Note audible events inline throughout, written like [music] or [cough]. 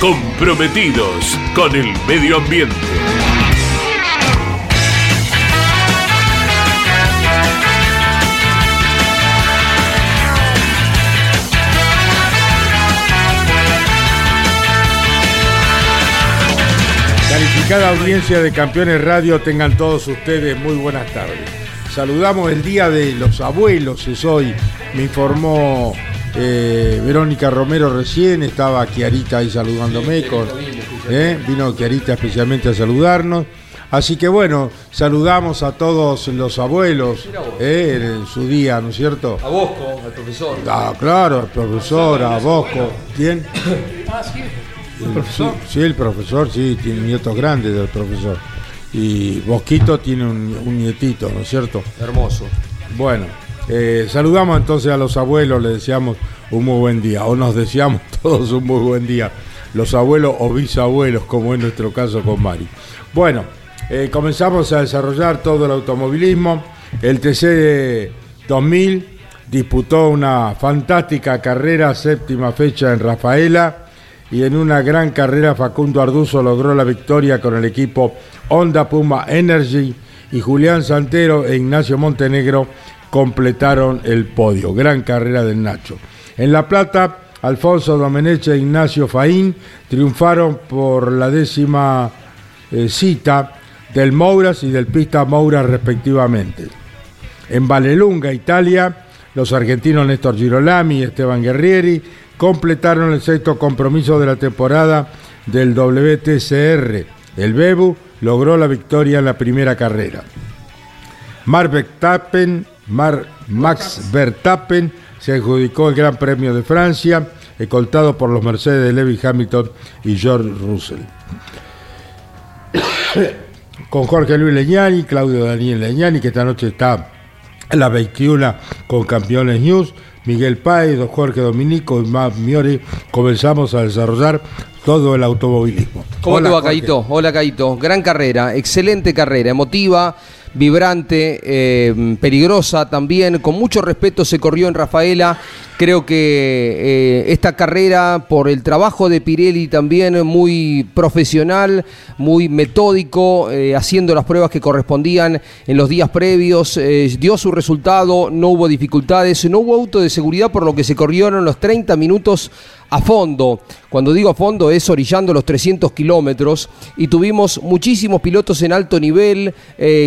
comprometidos con el medio ambiente. Calificada audiencia de Campeones Radio, tengan todos ustedes muy buenas tardes. Saludamos el Día de los Abuelos, es hoy, me informó eh, Verónica Romero recién, estaba Kiarita ahí saludándome, con, eh, vino Kiarita especialmente a saludarnos. Así que bueno, saludamos a todos los abuelos eh, en su día, ¿no es cierto? A Bosco, al profesor. Ah, claro, al profesor, a Bosco. ¿Quién? [coughs] Ah, sí. El profesor? Sí, el profesor, sí, tiene nietos grandes del profesor. Y Bosquito tiene un, un nietito, ¿no es cierto? Hermoso. Bueno, eh, saludamos entonces a los abuelos, les deseamos un muy buen día, o nos deseamos [laughs] todos un muy buen día, los abuelos o bisabuelos, como en nuestro caso con Mari. Bueno, eh, comenzamos a desarrollar todo el automovilismo. El TC 2000 disputó una fantástica carrera, séptima fecha en Rafaela, y en una gran carrera Facundo Arduzo logró la victoria con el equipo Honda Puma Energy y Julián Santero e Ignacio Montenegro completaron el podio. Gran carrera del Nacho. En La Plata, Alfonso Domenech e Ignacio Faín triunfaron por la décima eh, cita del Mouras y del Pista Mouras respectivamente. En Valelunga, Italia, los argentinos Néstor Girolami y Esteban Guerrieri completaron el sexto compromiso de la temporada del WTCR. El Bebu logró la victoria en la primera carrera. Mar Verstappen, Mar- Max Verstappen se adjudicó el Gran Premio de Francia, escoltado por los Mercedes de Lewis Hamilton y George Russell. [coughs] Con Jorge Luis Leñani, Claudio Daniel Leñani, que esta noche está en la 21 con Campeones News, Miguel Páez, Jorge Dominico y Matt Miori, comenzamos a desarrollar todo el automovilismo. ¿Cómo Hola, te va. Caito? Hola, Caito. Gran carrera, excelente carrera, emotiva, vibrante, eh, peligrosa también. Con mucho respeto se corrió en Rafaela. Creo que eh, esta carrera, por el trabajo de Pirelli también muy profesional, muy metódico, eh, haciendo las pruebas que correspondían en los días previos, eh, dio su resultado, no hubo dificultades, no hubo auto de seguridad, por lo que se corrieron los 30 minutos a fondo. Cuando digo a fondo es orillando los 300 kilómetros y tuvimos muchísimos pilotos en alto nivel,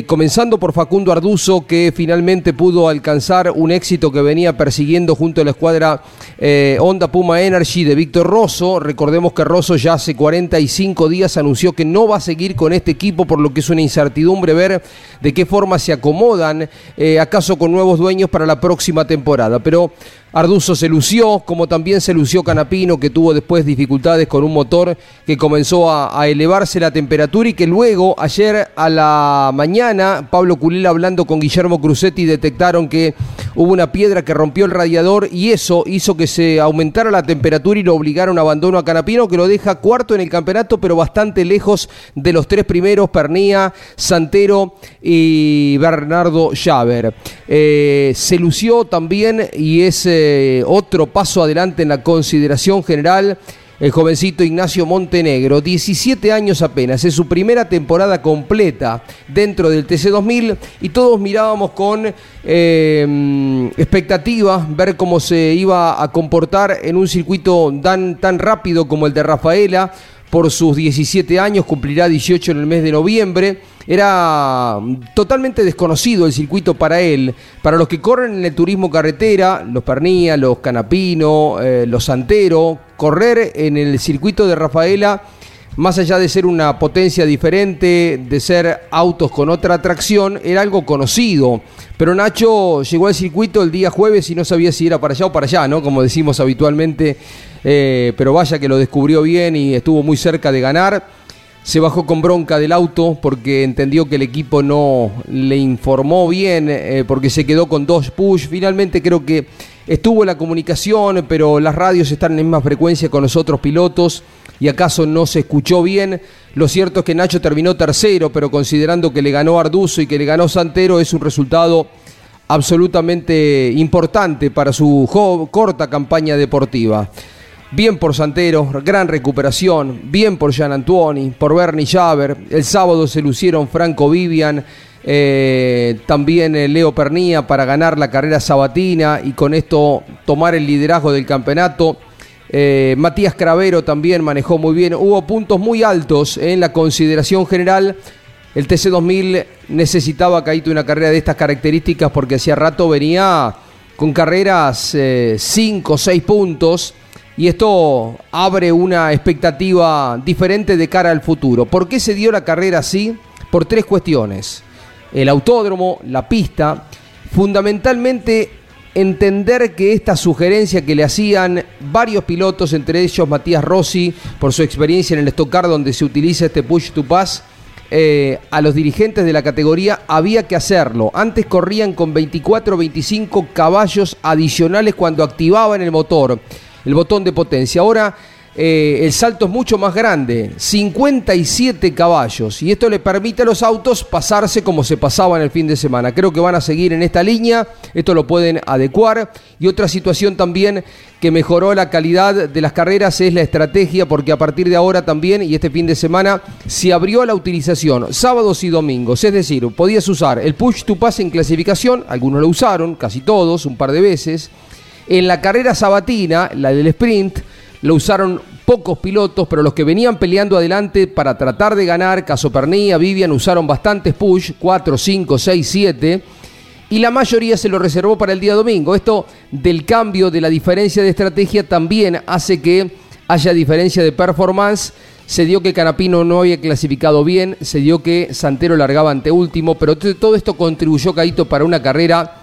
comenzando por Facundo Arduzo que finalmente pudo alcanzar un éxito que venía persiguiendo junto a la escuadra eh, Honda Puma Energy de Víctor Rosso. Recordemos que Rosso ya hace 45 días anunció que no va a seguir con este equipo, por lo que es una incertidumbre ver de qué forma se acomodan, eh, acaso con nuevos dueños para la próxima temporada. Pero Arduzo se lució, como también se lució Canapino, que tuvo después dificultades con un motor que comenzó a, elevarse la temperatura y que luego, ayer a la mañana, Pablo Culela hablando con Guillermo Crucetti detectaron que hubo una piedra que rompió el radiador y eso hizo que se aumentara la temperatura y lo obligaron a abandono a Canapino, que lo deja cuarto en el campeonato, pero bastante lejos de los tres primeros, Pernía, Santero y Bernardo Javer. Eh, se lució también y es eh, otro paso adelante en la consideración general. El jovencito Ignacio Montenegro, 17 años apenas, es su primera temporada completa dentro del TC2000 y todos mirábamos con eh, expectativa ver cómo se iba a comportar en un circuito tan, tan rápido como el de Rafaela, por sus 17 años, cumplirá 18 en el mes de noviembre. Era totalmente desconocido el circuito para él. Para los que corren en el turismo carretera, los Pernía, los Canapino, eh, los Santero, correr en el circuito de Rafaela, más allá de ser una potencia diferente, de ser autos con otra atracción, era algo conocido. Pero Nacho llegó al circuito el día jueves y no sabía si era para allá o para allá, ¿no? Como decimos habitualmente. Eh, pero vaya que lo descubrió bien y estuvo muy cerca de ganar se bajó con bronca del auto porque entendió que el equipo no le informó bien, eh, porque se quedó con dos push. Finalmente creo que estuvo la comunicación, pero las radios están en la misma frecuencia con los otros pilotos y acaso no se escuchó bien. Lo cierto es que Nacho terminó tercero, pero considerando que le ganó Arduzo y que le ganó Santero, es un resultado absolutamente importante para su corta campaña deportiva. Bien por Santero, gran recuperación. Bien por Jean Antuoni, por Bernie Javer. El sábado se lucieron Franco Vivian, eh, también eh, Leo Pernía para ganar la carrera sabatina y con esto tomar el liderazgo del campeonato. Eh, Matías Cravero también manejó muy bien. Hubo puntos muy altos en la consideración general. El TC2000 necesitaba, Caíto, una carrera de estas características porque hacía rato venía con carreras 5 o 6 puntos y esto abre una expectativa diferente de cara al futuro. ¿Por qué se dio la carrera así? Por tres cuestiones. El autódromo, la pista, fundamentalmente entender que esta sugerencia que le hacían varios pilotos, entre ellos Matías Rossi, por su experiencia en el Stock donde se utiliza este push to pass, eh, a los dirigentes de la categoría había que hacerlo. Antes corrían con 24 o 25 caballos adicionales cuando activaban el motor el botón de potencia. Ahora eh, el salto es mucho más grande, 57 caballos, y esto le permite a los autos pasarse como se pasaba en el fin de semana. Creo que van a seguir en esta línea, esto lo pueden adecuar. Y otra situación también que mejoró la calidad de las carreras es la estrategia, porque a partir de ahora también, y este fin de semana, se abrió la utilización sábados y domingos, es decir, podías usar el push to pass en clasificación, algunos lo usaron, casi todos, un par de veces en la carrera sabatina, la del sprint, lo usaron pocos pilotos, pero los que venían peleando adelante para tratar de ganar, Caso Pernilla, Vivian, usaron bastantes push, 4, 5, 6, 7, y la mayoría se lo reservó para el día domingo. Esto del cambio, de la diferencia de estrategia, también hace que haya diferencia de performance. Se dio que Canapino no había clasificado bien, se dio que Santero largaba ante último, pero todo esto contribuyó, Caito, para una carrera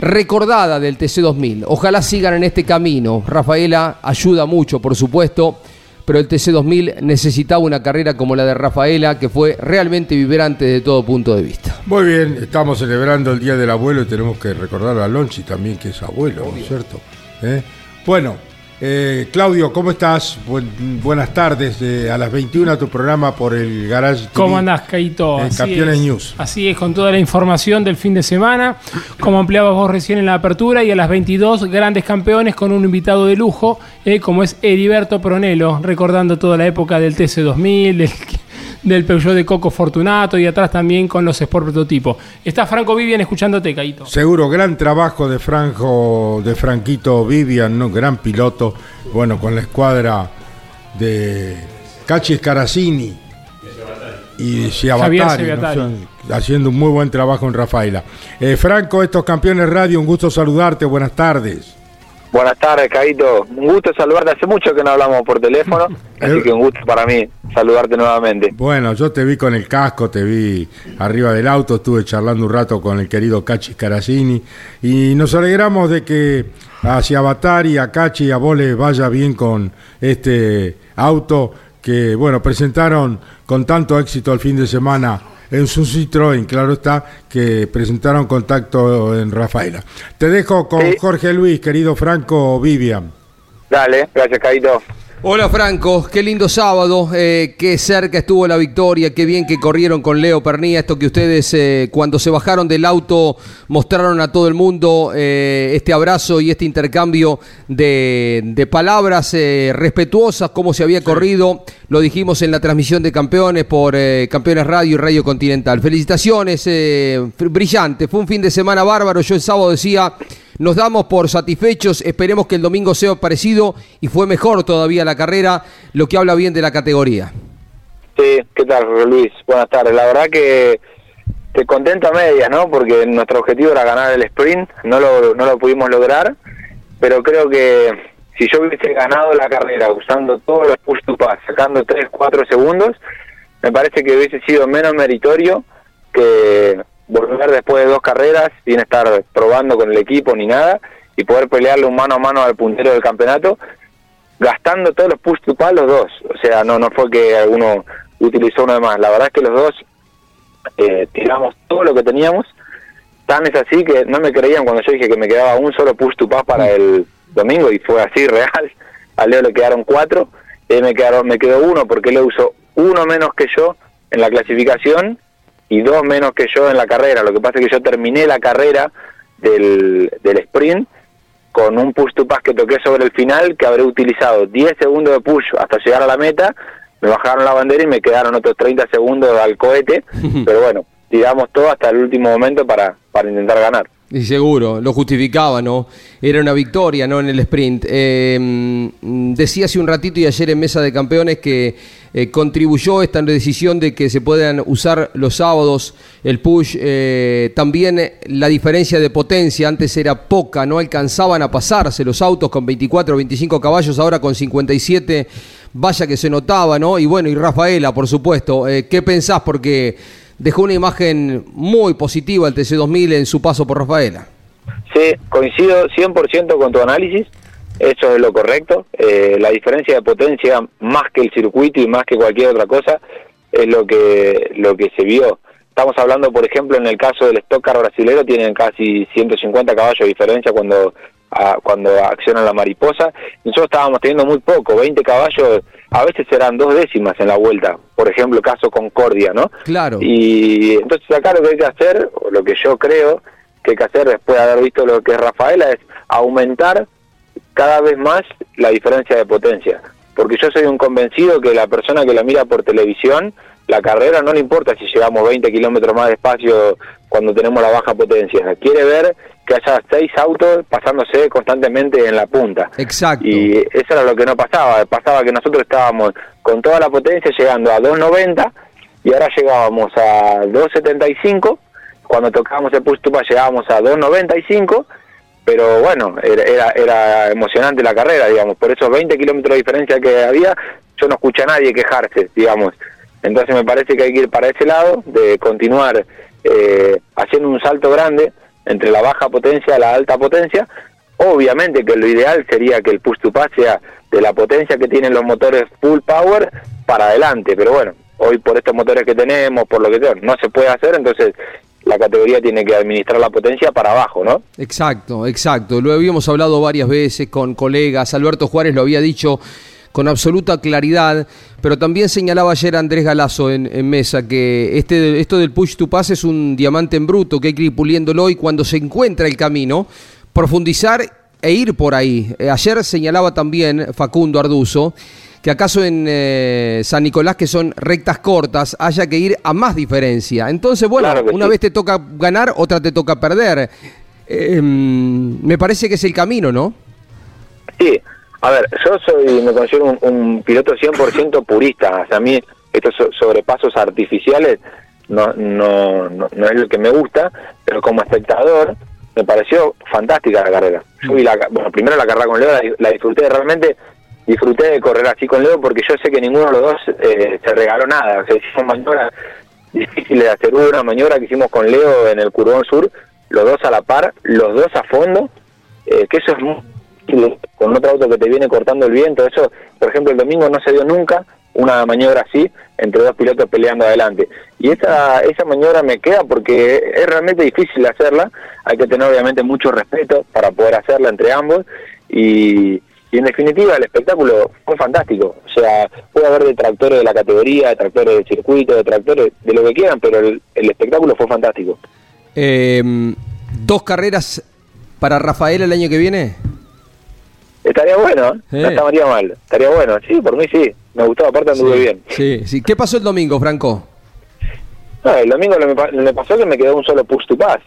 recordada del TC2000. Ojalá sigan en este camino. Rafaela ayuda mucho, por supuesto, pero el TC2000 necesitaba una carrera como la de Rafaela, que fue realmente vibrante de todo punto de vista. Muy bien, estamos celebrando el Día del Abuelo y tenemos que recordar a Lonchi también, que es abuelo, ¿no es cierto? ¿Eh? Bueno, eh, Claudio, ¿cómo estás? buenas tardes. Eh, a las 21 tu programa por el Garage ¿Cómo andás, Caito? Campeones News. Así es, con toda la información del fin de semana. Como ampliabas vos recién en la apertura, y a las 22 grandes campeones con un invitado de lujo, eh, como es Heriberto Pronelo, recordando toda la época del TC2000, del del Peugeot de Coco Fortunato y atrás también con los Sport Prototipo. Está Franco Vivian escuchándote, Caito. Seguro, gran trabajo de Franco, de Franquito Vivian, ¿no? gran piloto, bueno, con la escuadra de Cachi Caracini y Ciabatari, haciendo un muy buen trabajo en Rafaela. Eh, Franco, estos campeones radio, un gusto saludarte, buenas tardes. Buenas tardes, Caito. Un gusto saludarte. Hace mucho que no hablamos por teléfono, [laughs] así que un gusto para mí saludarte nuevamente. Bueno, yo te vi con el casco, te vi arriba del auto, estuve charlando un rato con el querido Cachi Caracini y nos alegramos de que hacia Batari, a Cachi y a vos les vaya bien con este auto que, bueno, presentaron con tanto éxito el fin de semana en su Citroën, claro está, que presentaron contacto en Rafaela. Te dejo con Jorge Luis, querido Franco Vivian. Dale, gracias, Caito. Hola Franco, qué lindo sábado, eh, qué cerca estuvo la victoria, qué bien que corrieron con Leo Pernía, esto que ustedes eh, cuando se bajaron del auto mostraron a todo el mundo eh, este abrazo y este intercambio de, palabras respetuosas, cómo se había corrido, lo dijimos en la transmisión de campeones por Campeones Radio y Radio Continental. Felicitaciones, brillante, fue un fin de semana bárbaro, yo el sábado decía nos damos por satisfechos, esperemos que el domingo sea parecido y fue mejor todavía la carrera, lo que habla bien de la categoría. Sí, ¿qué tal Luis? Buenas tardes. La verdad que te contento a medias, ¿no? Porque nuestro objetivo era ganar el sprint, no lo, no lo pudimos lograr, pero creo que si yo hubiese ganado la carrera usando todos los push to pass, sacando 3, 4 segundos, me parece que hubiese sido menos meritorio que volver después de dos carreras sin estar probando con el equipo ni nada y poder pelearle un mano a mano al puntero del campeonato gastando todos los push to pass los dos. O sea, no no fue que alguno utilizó uno de más. La verdad es que los dos eh, tiramos todo lo que teníamos. Tan es así que no me creían cuando yo dije que me quedaba un solo push to pass para el domingo y fue así [laughs] real. A Leo le quedaron cuatro, y me, quedaron, me quedó uno porque Leo usó uno menos que yo en la clasificación y dos menos que yo en la carrera. Lo que pasa es que yo terminé la carrera del, del sprint con un push to pass que toqué sobre el final, que habré utilizado 10 segundos de push hasta llegar a la meta, me bajaron la bandera y me quedaron otros 30 segundos al cohete, [laughs] pero bueno, tiramos todo hasta el último momento para, para intentar ganar. Y seguro, lo justificaba, ¿no? Era una victoria, ¿no? En el sprint. Eh, decía hace un ratito y ayer en Mesa de Campeones que eh, contribuyó esta decisión de que se puedan usar los sábados el push. Eh, también la diferencia de potencia, antes era poca, no alcanzaban a pasarse los autos con 24 o 25 caballos, ahora con 57, vaya que se notaba, ¿no? Y bueno, y Rafaela, por supuesto. ¿Qué pensás? Porque dejó una imagen muy positiva el TC2000 en su paso por Rafaela. Sí, coincido 100% con tu análisis, eso es lo correcto. Eh, la diferencia de potencia, más que el circuito y más que cualquier otra cosa, es lo que, lo que se vio. Estamos hablando, por ejemplo, en el caso del Stock Car brasilero, tienen casi 150 caballos de diferencia cuando cuando acciona la mariposa. Nosotros estábamos teniendo muy poco, 20 caballos, a veces eran dos décimas en la vuelta, por ejemplo, caso Concordia, ¿no? Claro. Y entonces acá lo que hay que hacer, o lo que yo creo que hay que hacer después de haber visto lo que es Rafaela, es aumentar cada vez más la diferencia de potencia. Porque yo soy un convencido que la persona que la mira por televisión, la carrera no le importa si llegamos 20 kilómetros más despacio cuando tenemos la baja potencia. Quiere ver que haya seis autos pasándose constantemente en la punta. Exacto. Y eso era lo que no pasaba. Pasaba que nosotros estábamos con toda la potencia llegando a 290 y ahora llegábamos a 275. Cuando tocábamos el push to llegábamos a 295 pero bueno, era, era, emocionante la carrera, digamos, por esos 20 kilómetros de diferencia que había, yo no escuché a nadie quejarse, digamos. Entonces me parece que hay que ir para ese lado, de continuar eh, haciendo un salto grande entre la baja potencia y la alta potencia. Obviamente que lo ideal sería que el push to pass sea de la potencia que tienen los motores full power para adelante, pero bueno, hoy por estos motores que tenemos, por lo que sea, no se puede hacer, entonces la categoría tiene que administrar la potencia para abajo, ¿no? Exacto, exacto. Lo habíamos hablado varias veces con colegas, Alberto Juárez lo había dicho con absoluta claridad, pero también señalaba ayer Andrés Galazo en, mesa que este, esto del push to pass es un diamante en bruto que hay que ir puliéndolo y cuando se encuentra el camino, profundizar e ir por ahí. Eh, ayer señalaba también Facundo Arduzo que acaso en eh, San Nicolás, que son rectas cortas, haya que ir a más diferencia. Entonces, bueno, una vez te toca ganar, otra te toca perder. Em, me parece que es el camino, ¿no? Sí, a ver, yo soy, me considero un, piloto 100% purista. O sea, a mí estos sobrepasos artificiales no, no, no, es lo que me gusta, pero como espectador me pareció fantástica la carrera. Yo vi la, bueno, primero la carrera con Leo la, disfruté, realmente disfruté de correr así con Leo porque yo sé que ninguno de los dos eh, se regaló nada. O sea, hicimos maniobras difíciles de hacer. una maniobra que hicimos con Leo en el Curbón Sur, los dos a la par, los dos a fondo, eh, que eso es muy con otro auto que te viene cortando el viento. Eso, por ejemplo, el domingo no se dio nunca una maniobra así entre dos pilotos peleando adelante. Y esa, esa maniobra me queda porque es realmente difícil hacerla. Hay que tener obviamente mucho respeto para poder hacerla entre ambos. Y, en definitiva el espectáculo fue fantástico. O sea, puede haber detractores de la categoría, detractores del circuito, detractores de lo que quieran, pero el, espectáculo fue fantástico. Em, ¿Dos carreras para Rafael el año que viene? Estaría bueno, ¿eh? no estaría mal. Estaría bueno, sí, por mí sí. Me gustó, aparte anduve bien. Sí, sí. ¿Qué pasó el domingo, Franco? No, el domingo me, pasó que me quedó un solo push to pass.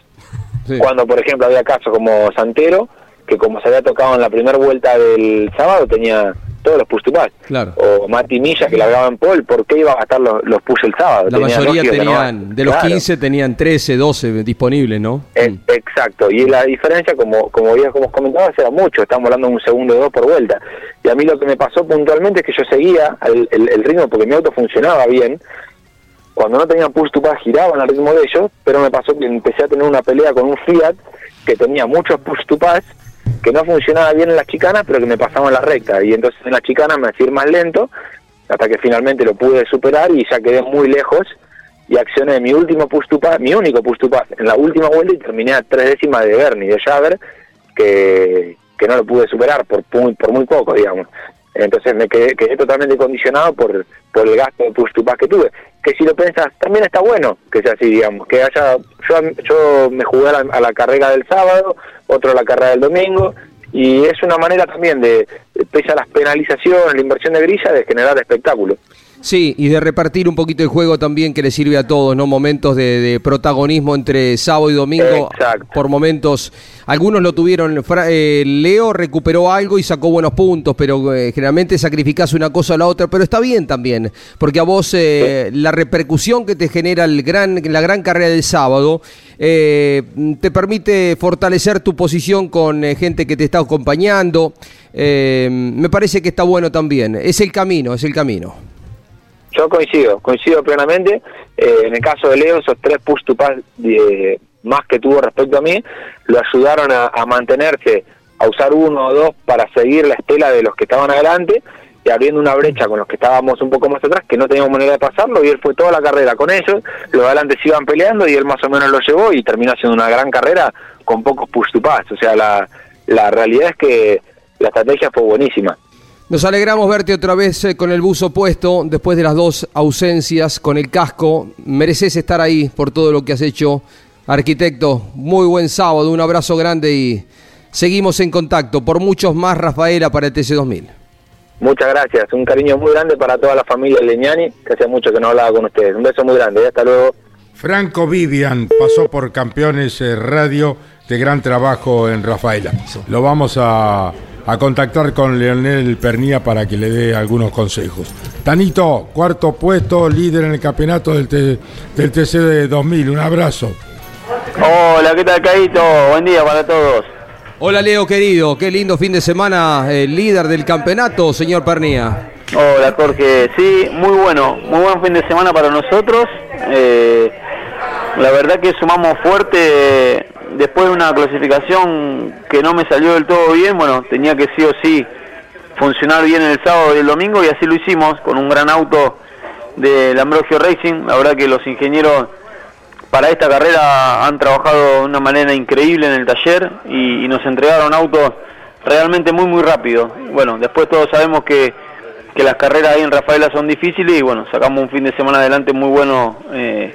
Cuando, por ejemplo, había casos como Santero, que como se había tocado en la primera vuelta del sábado, tenía todos los push to. Claro. O Mati Milla, que largaba en pole, ¿por qué iba a gastar los, los push el sábado? La Tenía mayoría no- tenían, de los Claro. 15 tenían 13, 12 disponibles, ¿no? Eh, Mm. Exacto, y la diferencia, como como bien como comentabas, era mucho, estamos hablando de un segundo o dos por vuelta. Y a mí lo que me pasó puntualmente es que yo seguía el, el- el ritmo porque mi auto funcionaba bien. Cuando no tenía push to pass giraban al ritmo de ellos, pero me pasó que empecé a tener una pelea con un Fiat que tenía muchos push to pass, que no funcionaba bien en las chicanas, pero que me pasaba en la recta. Y entonces en las chicanas me hacía ir más lento, hasta que finalmente lo pude superar y ya quedé muy lejos y accioné mi último push mi único push en la última vuelta y terminé a tres décimas de Bernie, de Javer, que, que no lo pude superar por, por muy poco, digamos. Entonces me quedé, quedé totalmente condicionado por, por el gasto de push to pass que tuve. Que si lo pensás, también está bueno que sea así, digamos. Que haya, yo, yo me jugué a la, carrera del sábado, otro a la carrera del domingo, y es una manera también de, pese a las penalizaciones, la inversión de grilla, de generar espectáculo. Sí, y de repartir un poquito el juego también que le sirve a todos, ¿no? Momentos de, de protagonismo entre sábado y domingo. Exacto. Por momentos, algunos lo tuvieron. Eh, Leo recuperó algo y sacó buenos puntos, pero eh, generalmente sacrificás una cosa o la otra. Pero está bien también, porque a vos eh, la repercusión que te genera el gran, la gran carrera del sábado eh, te permite fortalecer tu posición con gente que te está acompañando. Eh, me parece que está bueno también. Es el camino, es el camino. Yo coincido, coincido plenamente. Eh, en el caso de Leo, esos tres push to pass eh, más que tuvo respecto a mí, lo ayudaron a, mantenerse, a usar uno o dos para seguir la estela de los que estaban adelante y abriendo una brecha con los que estábamos un poco más atrás, que no teníamos manera de pasarlo, y él fue toda la carrera con ellos, los de adelante se iban peleando y él más o menos lo llevó y terminó haciendo una gran carrera con pocos push to pass. O sea, la, la realidad es que la estrategia fue buenísima. Nos alegramos verte otra vez eh, con el buzo puesto después de las dos ausencias con el casco. Mereces estar ahí por todo lo que has hecho, arquitecto. Muy buen sábado, un abrazo grande y seguimos en contacto. Por muchos más, Rafaela, para el TC2000. Muchas gracias, un cariño muy grande para toda la familia Leñani, que hace mucho que no hablaba con ustedes. Un beso muy grande, hasta luego. Franco Vivian pasó por Campeones eh, Radio de gran trabajo en Rafaela. Lo vamos a, a contactar con Leonel Pernía para que le dé algunos consejos. Tanito, cuarto puesto, líder en el campeonato del, T- del TC de 2000. Un abrazo. Hola, ¿qué tal, Caito? Buen día para todos. Hola Leo, querido. Qué lindo fin de semana, eh, líder del campeonato, señor Pernía. Hola, Jorge. Sí, muy bueno. Muy buen fin de semana para nosotros. Eh, la verdad que sumamos fuerte después de una clasificación que no me salió del todo bien. Bueno, tenía que sí o sí funcionar bien el sábado y el domingo y así lo hicimos con un gran auto del Ambrogio Racing. La verdad que los ingenieros para esta carrera han trabajado de una manera increíble en el taller y, y nos entregaron autos realmente muy muy rápido. Bueno, después todos sabemos que, que las carreras ahí en Rafaela son difíciles y bueno, sacamos un fin de semana adelante muy bueno eh,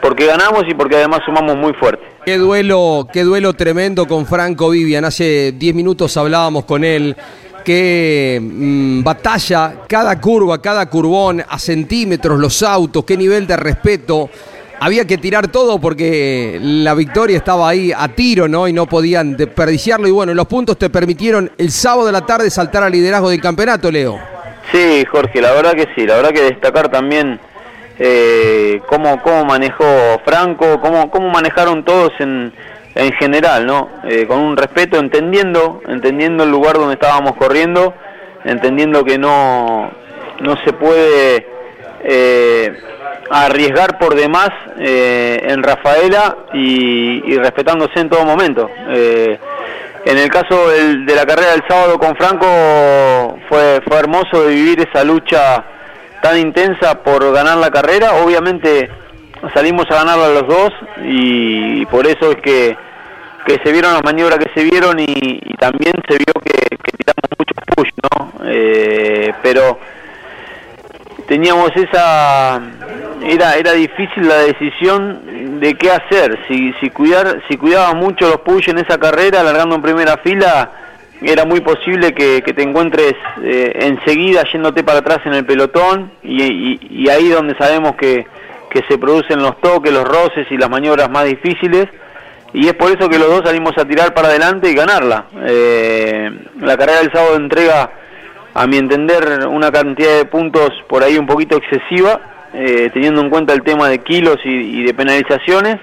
porque ganamos y porque además sumamos muy fuerte. Qué duelo, qué duelo tremendo con Franco Vivian. Hace 10 minutos hablábamos con él. Qué mm, batalla, cada curva, cada curvón, a centímetros los autos, qué nivel de respeto. Había que tirar todo porque la victoria estaba ahí a tiro, ¿no? Y no podían desperdiciarlo. Y bueno, los puntos te permitieron el sábado de la tarde saltar al liderazgo del campeonato, Leo. Sí, Jorge, la verdad que sí, la verdad que destacar también eh, cómo, cómo manejó Franco, cómo, cómo manejaron todos en, en general, ¿no? Eh, con un respeto, entendiendo, entendiendo el lugar donde estábamos corriendo, entendiendo que no, no se puede eh, arriesgar por demás eh, en Rafaela y, y respetándose en todo momento. Eh, en el caso del- de la carrera del sábado con Franco fue, fue hermoso vivir esa lucha tan intensa por ganar la carrera. Obviamente salimos a ganarla los dos y, por eso es que, que se vieron las maniobras que se vieron y, también se vio que, tiramos muchos push, ¿no? Eh, pero teníamos esa era era difícil la decisión de qué hacer si si cuidar si cuidaba mucho los push en esa carrera alargando en primera fila era muy posible que, que te encuentres eh, enseguida yéndote para atrás en el pelotón y, y- y ahí donde sabemos que, que se producen los toques, los roces y las maniobras más difíciles y es por eso que los dos salimos a tirar para adelante y ganarla. Eh, la carrera del sábado entrega, a mi entender, una cantidad de puntos por ahí un poquito excesiva, eh, teniendo en cuenta el tema de kilos y, y de penalizaciones.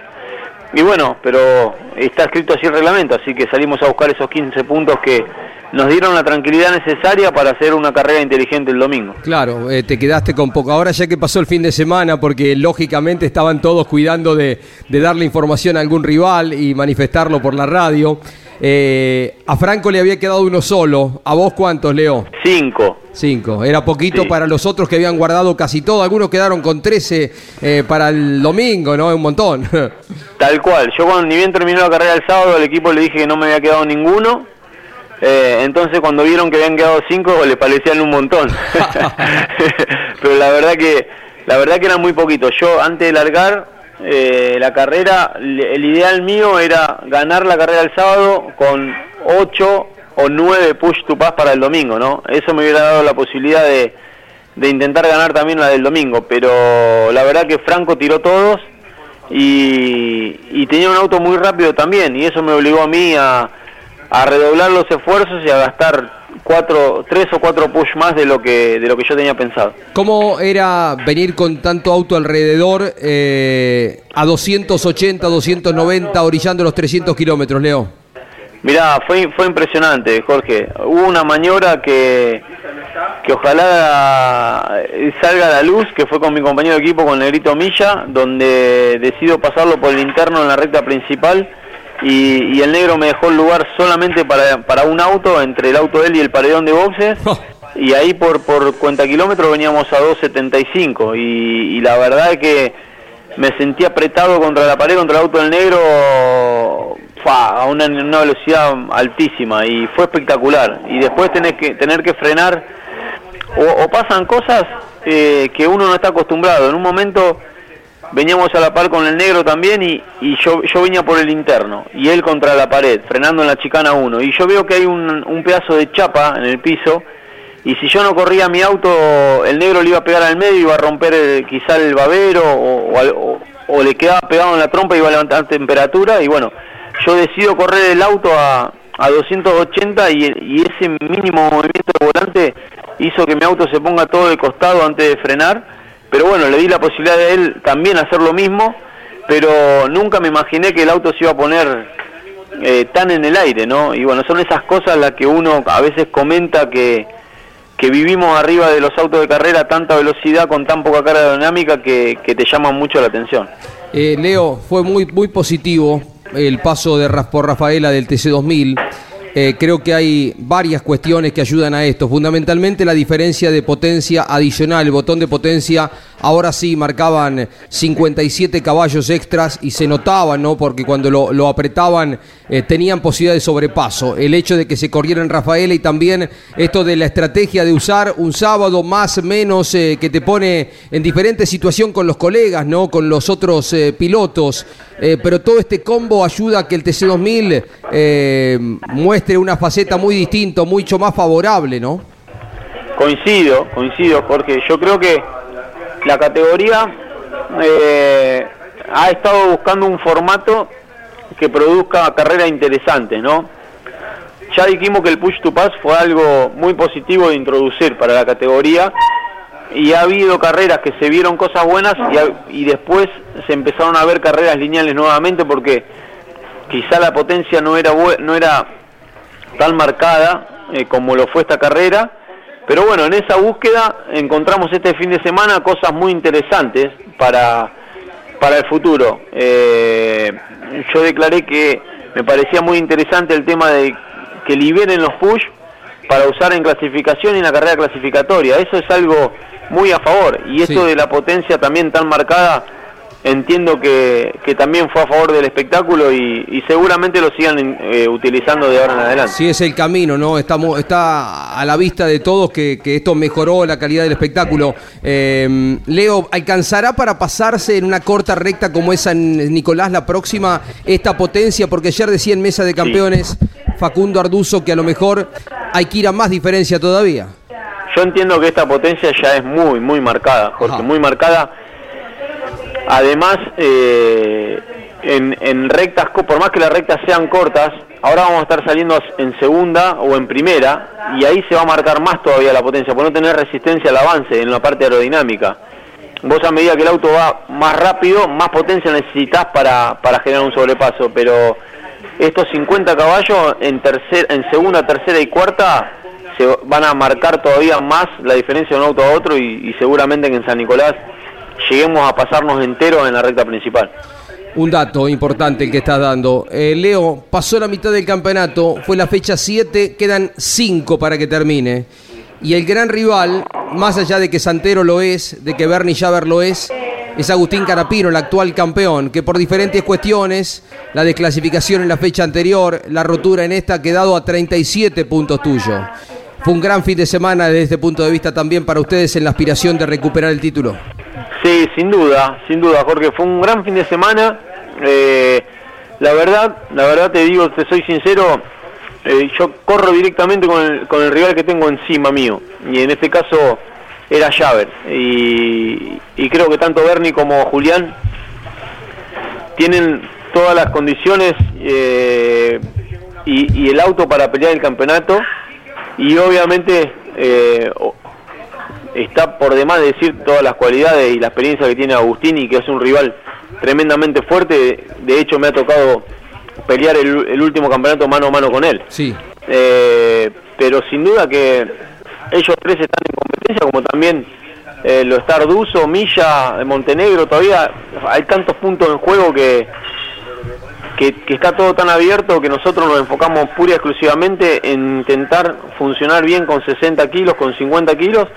Y bueno, pero está escrito así el reglamento, así que salimos a buscar esos 15 puntos que nos dieron la tranquilidad necesaria para hacer una carrera inteligente el domingo. Claro, eh, te quedaste con poco. Ahora ya que pasó el fin de semana, porque lógicamente estaban todos cuidando de, de darle información a algún rival y manifestarlo por la radio. Eh, a Franco le había quedado uno solo. ¿A vos cuántos, Leo? Cinco. Cinco. Era poquito Sí. para los otros que habían guardado casi todo. Algunos quedaron con 13 eh, para el domingo, ¿no? Un montón. [laughs] Tal cual. Yo cuando ni bien terminó la carrera el sábado, al equipo le dije que no me había quedado ninguno. Eh, entonces cuando vieron que habían quedado cinco, les parecían un montón. [laughs] [laughs] Pero la verdad que la verdad que eran muy poquitos. Yo antes de largar eh, la carrera, el ideal mío era ganar la carrera el sábado con ocho o nueve push to pass para el domingo, ¿no? Eso me hubiera dado la posibilidad de, de intentar ganar también la del domingo. Pero la verdad que Franco tiró todos y, y tenía un auto muy rápido también y eso me obligó a mí a, a redoblar los esfuerzos y a gastar cuatro, tres o cuatro push más de lo que de lo que yo tenía pensado. ¿Cómo era venir con tanto auto alrededor eh, a 280, 290, orillando los 300 kilómetros, Leo? Mirá, fue, fue impresionante, Jorge. Hubo una maniobra que, que ojalá salga a la luz, que fue con mi compañero de equipo, con Negrito Milla, donde decido pasarlo por el interno en la recta principal y, y el negro me dejó el lugar solamente para, para un auto, entre el auto de él y el paredón de boxes. Y ahí por, por cuenta kilómetros veníamos a 2.75 y, y la verdad es que me sentí apretado contra la pared, contra el auto del negro, fa, a una, una velocidad altísima y fue espectacular. Y después tener que, tener que frenar, o, o pasan cosas eh, que uno no está acostumbrado. En un momento veníamos a la par con el negro también y, y yo, yo venía por el interno y él contra la pared, frenando en la chicana 1. Y yo veo que hay un, un pedazo de chapa en el piso y si yo no corría mi auto, el negro le iba a pegar al medio, iba a romper el- quizá el babero o, o- o le quedaba pegado en la trompa y iba a levantar temperatura. Y bueno, yo decido correr el auto a, a 280 y, y ese mínimo movimiento de volante hizo que mi auto se ponga todo de costado antes de frenar. Pero bueno, le di la posibilidad de él también hacer lo mismo, pero nunca me imaginé que el auto se iba a poner eh, tan en el aire, ¿no? Y bueno, son esas cosas las que uno a veces comenta que, que vivimos arriba de los autos de carrera a tanta velocidad con tan poca carga aerodinámica que, que te llaman mucho la atención. Eh, Leo, fue muy, muy positivo el paso de por Rafaela del TC2000. Eh, creo que hay varias cuestiones que ayudan a esto. Fundamentalmente la diferencia de potencia adicional. El botón de potencia ahora sí marcaban 57 caballos extras y se notaban, ¿no? Porque cuando lo, apretaban eh, tenían posibilidad de sobrepaso. El hecho de que se corriera en Rafaela y también esto de la estrategia de usar un sábado más menos eh, que te pone en diferente situación con los colegas, ¿no? Con los otros eh, pilotos. Pero todo este combo ayuda a que el TC2000 eh, muestre una faceta muy distinta, mucho más favorable, ¿no? Coincido, coincido, Jorge. Yo creo que la categoría eh, ha estado buscando un formato que produzca carreras interesantes, ¿no? Ya dijimos que el push to pass fue algo muy positivo de introducir para la categoría y ha habido carreras que se vieron cosas buenas y, después se empezaron a ver carreras lineales nuevamente porque quizá la potencia no era no era tan marcada eh, como lo fue esta carrera. Pero bueno, en esa búsqueda encontramos este fin de semana cosas muy interesantes para, para el futuro. Eh, yo declaré que me parecía muy interesante el tema de que liberen los push para usar en clasificación y en la carrera clasificatoria. Eso es algo muy a favor. Y esto Sí. de la potencia también tan marcada, entiendo que, que también fue a favor del espectáculo y, y seguramente lo sigan eh, utilizando de ahora en adelante. Sí, es el camino, ¿no? Estamos, está a la vista de todos que, que esto mejoró la calidad del espectáculo. Eh, Leo, ¿alcanzará para pasarse en una corta recta como esa en Nicolás la próxima esta potencia? Porque ayer decía en Mesa de Campeones Facundo Arduzo que a lo mejor hay que ir a más diferencia todavía. Yo entiendo que esta potencia ya es muy, muy marcada, Jorge, Ajá. muy marcada. Además, eh, en, en rectas, por más que las rectas sean cortas, ahora vamos a estar saliendo en segunda o en primera y ahí se va a marcar más todavía la potencia, por no tener resistencia al avance en la parte aerodinámica. Vos a medida que el auto va más rápido, más potencia necesitas para, para generar un sobrepaso, pero estos 50 caballos en, tercer, en segunda, tercera y cuarta se van a marcar todavía más la diferencia de un auto a otro y, y seguramente que en San Nicolás lleguemos a pasarnos enteros en la recta principal. Un dato importante que estás dando. Eh, Leo, pasó la mitad del campeonato, fue la fecha 7, quedan 5 para que termine. Y el gran rival, más allá de que Santero lo es, de que Bernie Javer lo es, es Agustín Carapino, el actual campeón, que por diferentes cuestiones, la desclasificación en la fecha anterior, la rotura en esta, ha quedado a 37 puntos tuyos. Fue un gran fin de semana desde este punto de vista también para ustedes en la aspiración de recuperar el título. Sí, sin duda, sin duda, Jorge. Fue un gran fin de semana. Eh, la verdad, la verdad te digo, te soy sincero, eh, yo corro directamente con el, con el rival que tengo encima mío. Y en este caso era Javer. Y, creo que tanto Bernie como Julián tienen todas las condiciones eh, y, el auto para pelear el campeonato. Y obviamente eh, está por demás decir todas las cualidades y la experiencia que tiene Agustín y que es un rival tremendamente fuerte. De hecho, me ha tocado pelear el, el último campeonato mano a mano con él. Sí. Eh, pero sin duda que ellos tres están en competencia, como también eh, lo está Arduzo, Milla, Montenegro. Todavía hay tantos puntos en juego que, que, que está todo tan abierto que nosotros nos enfocamos pura y exclusivamente en intentar funcionar bien con 60 kilos, con 50 kilos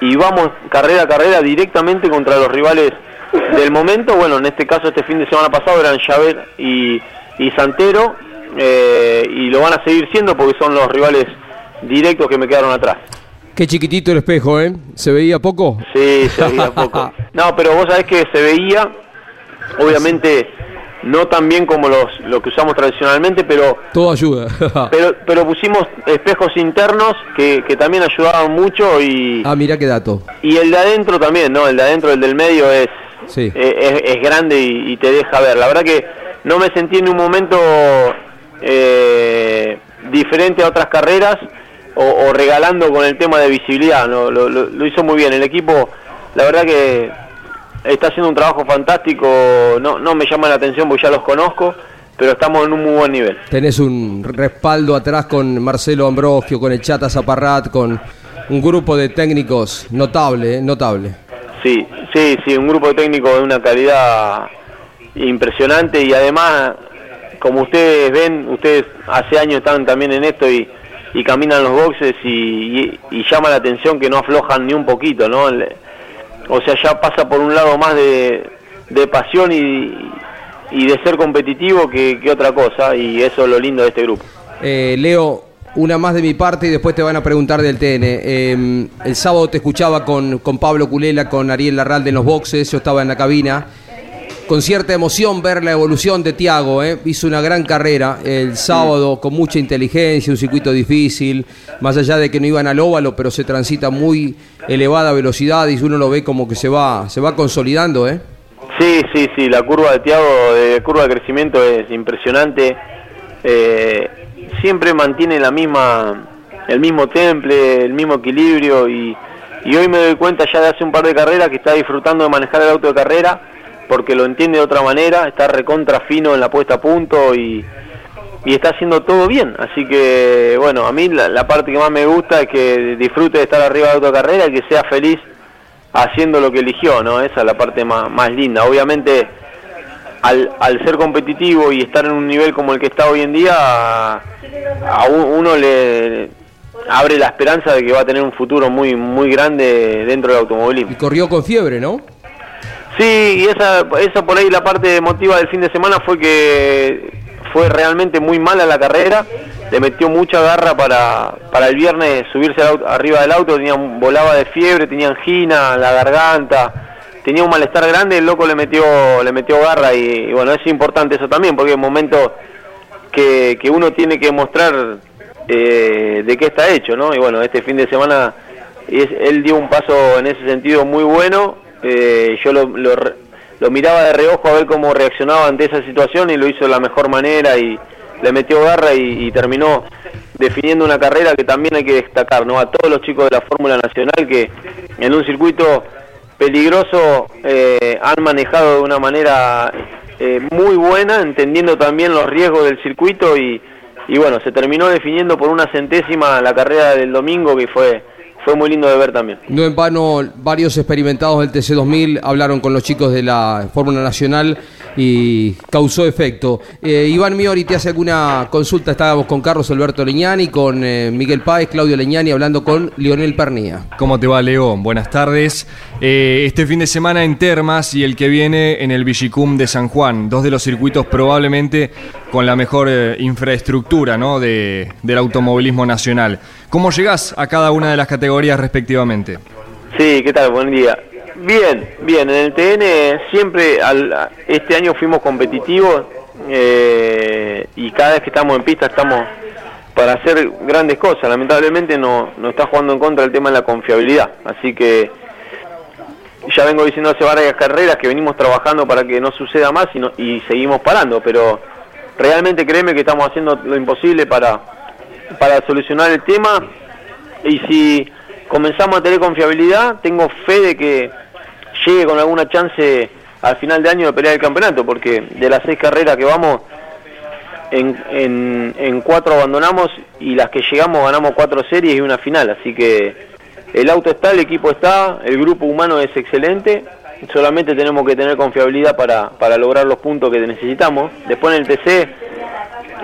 y vamos carrera a carrera directamente contra los rivales del momento. Bueno, en este caso este fin de semana pasado eran Javer y, y Santero eh, y lo van a seguir siendo porque son los rivales directos que me quedaron atrás. Qué chiquitito el espejo, ¿eh? ¿Se veía poco? Sí, se veía poco. [laughs] No, pero vos sabés que se veía, obviamente, no tan bien como los, lo que usamos tradicionalmente, pero Todo ayuda. [laughs] pero, pero pusimos espejos internos que, que también ayudaban mucho y, ah, mira qué dato. y el de adentro también, ¿no? El de adentro, el del medio es, Sí. eh, es, es grande y, y te deja ver. La verdad que no me sentí en un momento eh, diferente a otras carreras o, o regalando con el tema de visibilidad. ¿no? Lo, lo- lo hizo muy bien. El equipo, la verdad que está haciendo un trabajo fantástico. No, no me llama la atención porque ya los conozco, pero estamos en un muy buen nivel. Tenés un respaldo atrás con Marcelo Ambrogio, con el Chata Zaparrat, con un grupo de técnicos notable, ¿eh? notable. Sí, sí, sí, un grupo de técnicos de una calidad impresionante y además, como ustedes ven, ustedes hace años están también en esto y, y caminan los boxes y, y- y llama la atención que no aflojan ni un poquito, ¿no? El- o sea, ya pasa por un lado más de, de pasión y, y de ser competitivo que, que otra cosa y eso es lo lindo de este grupo. Eh, Leo, una más de mi parte y después te van a preguntar del TN. Eh, el sábado te escuchaba con, con Pablo Culela, con Ariel Larralde en los boxes, yo estaba en la cabina. Con cierta emoción ver la evolución de Tiago, ¿eh? hizo una gran carrera el sábado con mucha inteligencia, un circuito difícil, más allá de que no iban al óvalo, pero se transita muy elevada velocidad y uno lo ve como que se va, se va consolidando, ¿eh? Sí, sí, sí, la curva de Tiago, de curva de crecimiento es impresionante. Eh, siempre mantiene la misma, el mismo temple, el mismo equilibrio y hoy me doy cuenta ya de hace un par de carreras que está disfrutando de manejar el auto de carrera porque lo entiende de otra manera, está recontra fino en la puesta a punto y, y está haciendo todo bien. Así que, bueno, a mí la, parte que más me gusta es que disfrute de estar arriba de de carrera y que sea feliz haciendo lo que eligió, ¿no? Esa es la parte más, linda. Obviamente, al, al ser competitivo y estar en un nivel como el que está hoy en día, a, a un- uno le abre la esperanza de que va a tener un futuro muy muy grande dentro del automovilismo. Y corrió con fiebre, ¿no? Sí, y esa, esa por ahí la parte emotiva del fin de semana fue que fue realmente muy mala la carrera, le metió mucha garra para, para el viernes subirse al auto- arriba del auto, tenía, volaba de fiebre, tenía angina, la garganta, tenía un malestar grande, el loco le metió, le metió garra y, bueno, es importante eso también, porque es momento que, que uno tiene que mostrar eh, de qué está hecho, ¿no? Y bueno, este fin de semana es- él dio un paso en ese sentido muy bueno, eh, yo lo, lo lo miraba de reojo a ver cómo reaccionaba ante esa situación y lo hizo de la mejor manera y le metió garra y, terminó definiendo una carrera que también hay que destacar, ¿no? A todos los chicos de la Fórmula Nacional que en un circuito peligroso eh, han manejado de una manera eh, muy buena, entendiendo también los riesgos del circuito y, y bueno, se terminó definiendo por una centésima la carrera del domingo que fue fue muy lindo de ver también. No en vano, varios experimentados del TC2000 hablaron con los chicos de la Fórmula Nacional y causó efecto. Eh, Iván Miori te hace alguna consulta. Estábamos con Carlos Alberto Leñani, con eh, Miguel Páez, Claudio Leñani, hablando con Lionel Pernía. ¿Cómo te va, Leo? Buenas tardes. Eh, este fin de semana en Termas y el que viene en el Villicum de San Juan, dos de los circuitos probablemente con la mejor infraestructura ¿no? de, del automovilismo nacional. ¿Cómo llegás a cada una de las categorías respectivamente? Sí, ¿qué tal? Buen día. Bien, bien, en el TN siempre, al, este año fuimos competitivos eh, y cada vez que estamos en pista estamos para hacer grandes cosas. Lamentablemente no, no está jugando en contra el tema de la confiabilidad, así que ya vengo diciendo hace varias carreras que venimos trabajando para que no suceda más y, y seguimos parando, pero realmente créeme que estamos haciendo lo imposible para, para solucionar el tema y si comenzamos a tener confiabilidad, tengo fe de que llegue con alguna chance al final de año de pelear el campeonato, porque de las seis carreras que vamos, en, en, cuatro abandonamos y las que llegamos ganamos cuatro series y una final, así que el auto está, el equipo está, el grupo humano es excelente, solamente tenemos que tener confiabilidad para, para lograr los puntos que necesitamos. Después en el TC,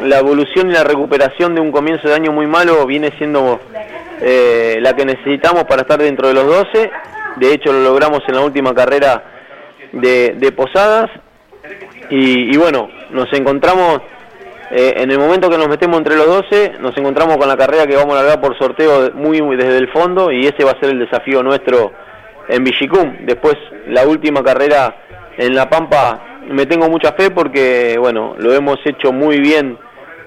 la evolución y la recuperación de un comienzo de año muy malo viene siendo eh, la que necesitamos para estar dentro de los 12 de hecho lo logramos en la última carrera de, Posadas y, bueno, nos encontramos eh, en el momento que nos metemos entre los 12, nos encontramos con la carrera que vamos a largar por sorteo muy, muy desde el fondo y ese va a ser el desafío nuestro en Villicum. Después la última carrera en La Pampa me tengo mucha fe porque bueno, lo hemos hecho muy bien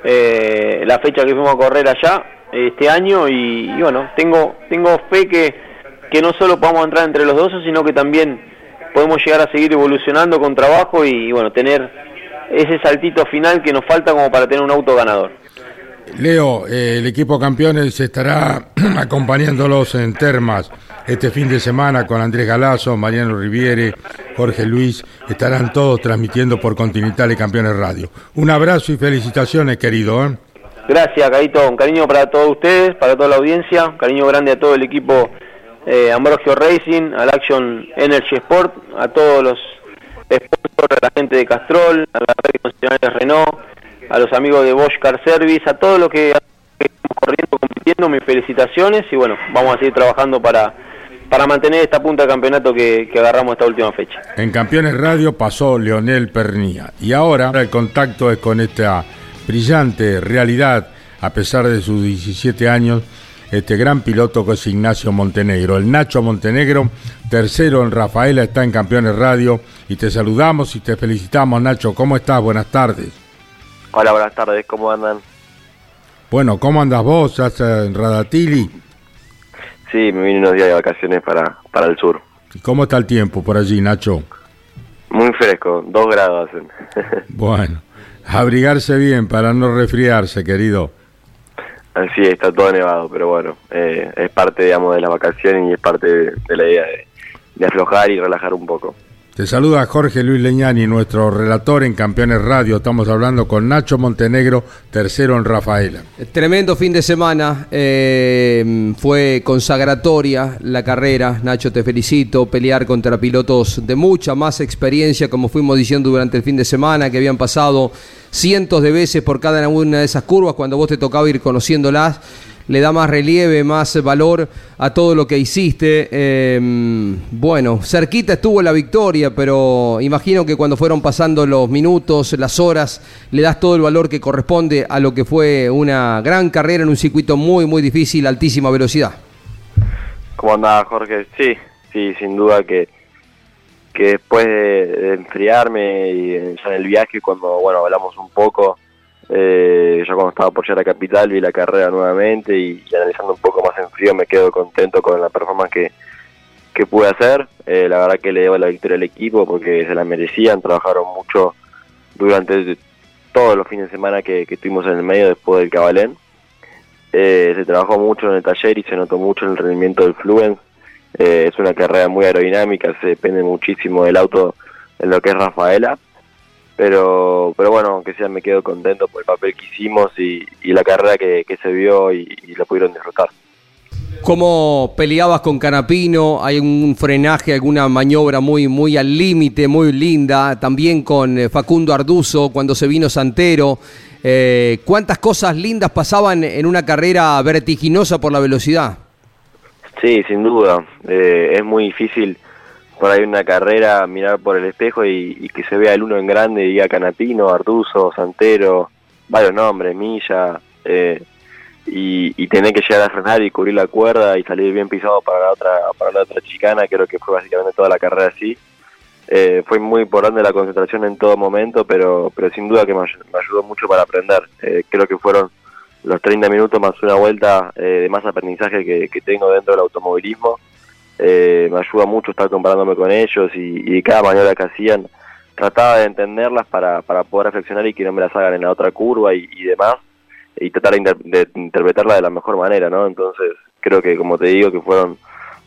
eh, la fecha que fuimos a correr allá este año y, y bueno, tengo, tengo fe que que no solo podamos entrar entre los dos, sino que también podemos llegar a seguir evolucionando con trabajo y, bueno, tener ese saltito final que nos falta como para tener un auto ganador. Leo, eh, el equipo campeones estará [clears throat] acompañándolos en Termas este fin de semana con Andrés Galazo, Mariano Riviere, Jorge Luis, estarán todos transmitiendo por Continental y Campeones Radio. Un abrazo y felicitaciones, querido. ¿eh? Gracias, Carito, un cariño para todos ustedes, para toda la audiencia, un cariño grande a todo el equipo eh, Ambrosio Racing, al Action Energy Sport, a todos los sponsors, a la gente de Castrol, a la red concesionaria Renault, a los amigos de Bosch Car Service, a todos los que estamos corriendo, compitiendo, mis felicitaciones y bueno, vamos a seguir trabajando para, para mantener esta punta de campeonato que, que agarramos esta última fecha. En Campeones Radio pasó Leonel Pernía y ahora el contacto es con esta brillante realidad, a pesar de sus 17 años, este gran piloto que es Ignacio Montenegro. El Nacho Montenegro, tercero en Rafaela, está en Campeones Radio y te saludamos y te felicitamos, Nacho. ¿Cómo estás? Buenas tardes. Hola, buenas tardes. ¿Cómo andan? Bueno, ¿cómo andas vos? ¿Estás en Radatili? Sí, me vine unos días de vacaciones para, para el sur. ¿Y cómo está el tiempo por allí, Nacho? Muy fresco, dos grados hacen. [laughs] bueno, abrigarse bien para no resfriarse, querido. Sí, está todo nevado, pero bueno, eh, es parte, digamos, de la vacación y es parte de, la idea de, aflojar y relajar un poco. Te saluda Jorge Luis Leñani, nuestro relator en Campeones Radio. Estamos hablando con Nacho Montenegro, tercero en Rafaela. Tremendo fin de semana, eh, fue consagratoria la carrera. Nacho, te felicito. Pelear contra pilotos de mucha más experiencia, como fuimos diciendo durante el fin de semana, que habían pasado cientos de veces por cada una de esas curvas cuando vos te tocaba ir conociéndolas le da más relieve, más valor a todo lo que hiciste. Em, bueno, cerquita estuvo la victoria, pero imagino que cuando fueron pasando los minutos, las horas, le das todo el valor que corresponde a lo que fue una gran carrera en un circuito muy, muy difícil, altísima velocidad. ¿Cómo andaba Jorge? Sí, sí, sin duda que que después de, enfriarme y ya en el viaje, cuando bueno hablamos un poco, eh, yo cuando estaba por llegar a Capital vi la carrera nuevamente y, analizando un poco más en frío me quedo contento con la performance que, que pude hacer. Eh, la verdad que le debo la victoria al equipo porque se la merecían, trabajaron mucho durante todos los fines de semana que, estuvimos en el medio después del Cabalén. Eh, se trabajó mucho en el taller y se notó mucho en el rendimiento del Fluence. Eh, es una carrera muy aerodinámica, se depende muchísimo del auto en lo que es Rafaela. Pero, pero bueno, aunque sea me quedo contento por el papel que hicimos y, y la carrera que, que se vio y, y la pudieron disfrutar. ¿Cómo peleabas con Canapino? ¿Hay un frenaje, alguna maniobra muy, muy al límite, muy linda? También con eh, Facundo Arduzo, cuando se vino Santero. Eh, ¿Cuántas cosas lindas pasaban en una carrera vertiginosa por la velocidad? Sí, sin duda. Eh, es muy difícil por ahí una carrera mirar por el espejo y, que se vea el uno en grande diga Canapino, Arduzo, Santero, varios nombres, Milla. Eh, y, y tener que llegar a frenar y cubrir la cuerda y salir bien pisado para la otra para la otra chicana creo que fue básicamente toda la carrera así eh, fue muy importante la concentración en todo momento pero pero sin duda que me, ay- me ayudó mucho para aprender Eh, creo que fueron los 30 minutos más una vuelta eh, de más aprendizaje que tengo dentro del automovilismo Eh, me ayuda mucho estar comparándome con ellos y, y cada maniobra que hacían trataba de entenderlas para, para poder reflexionar y que no me las hagan en la otra curva y, demás y tratar de, inter- de interpretarla de la mejor manera, ¿no? Entonces, creo que, como te digo, que fueron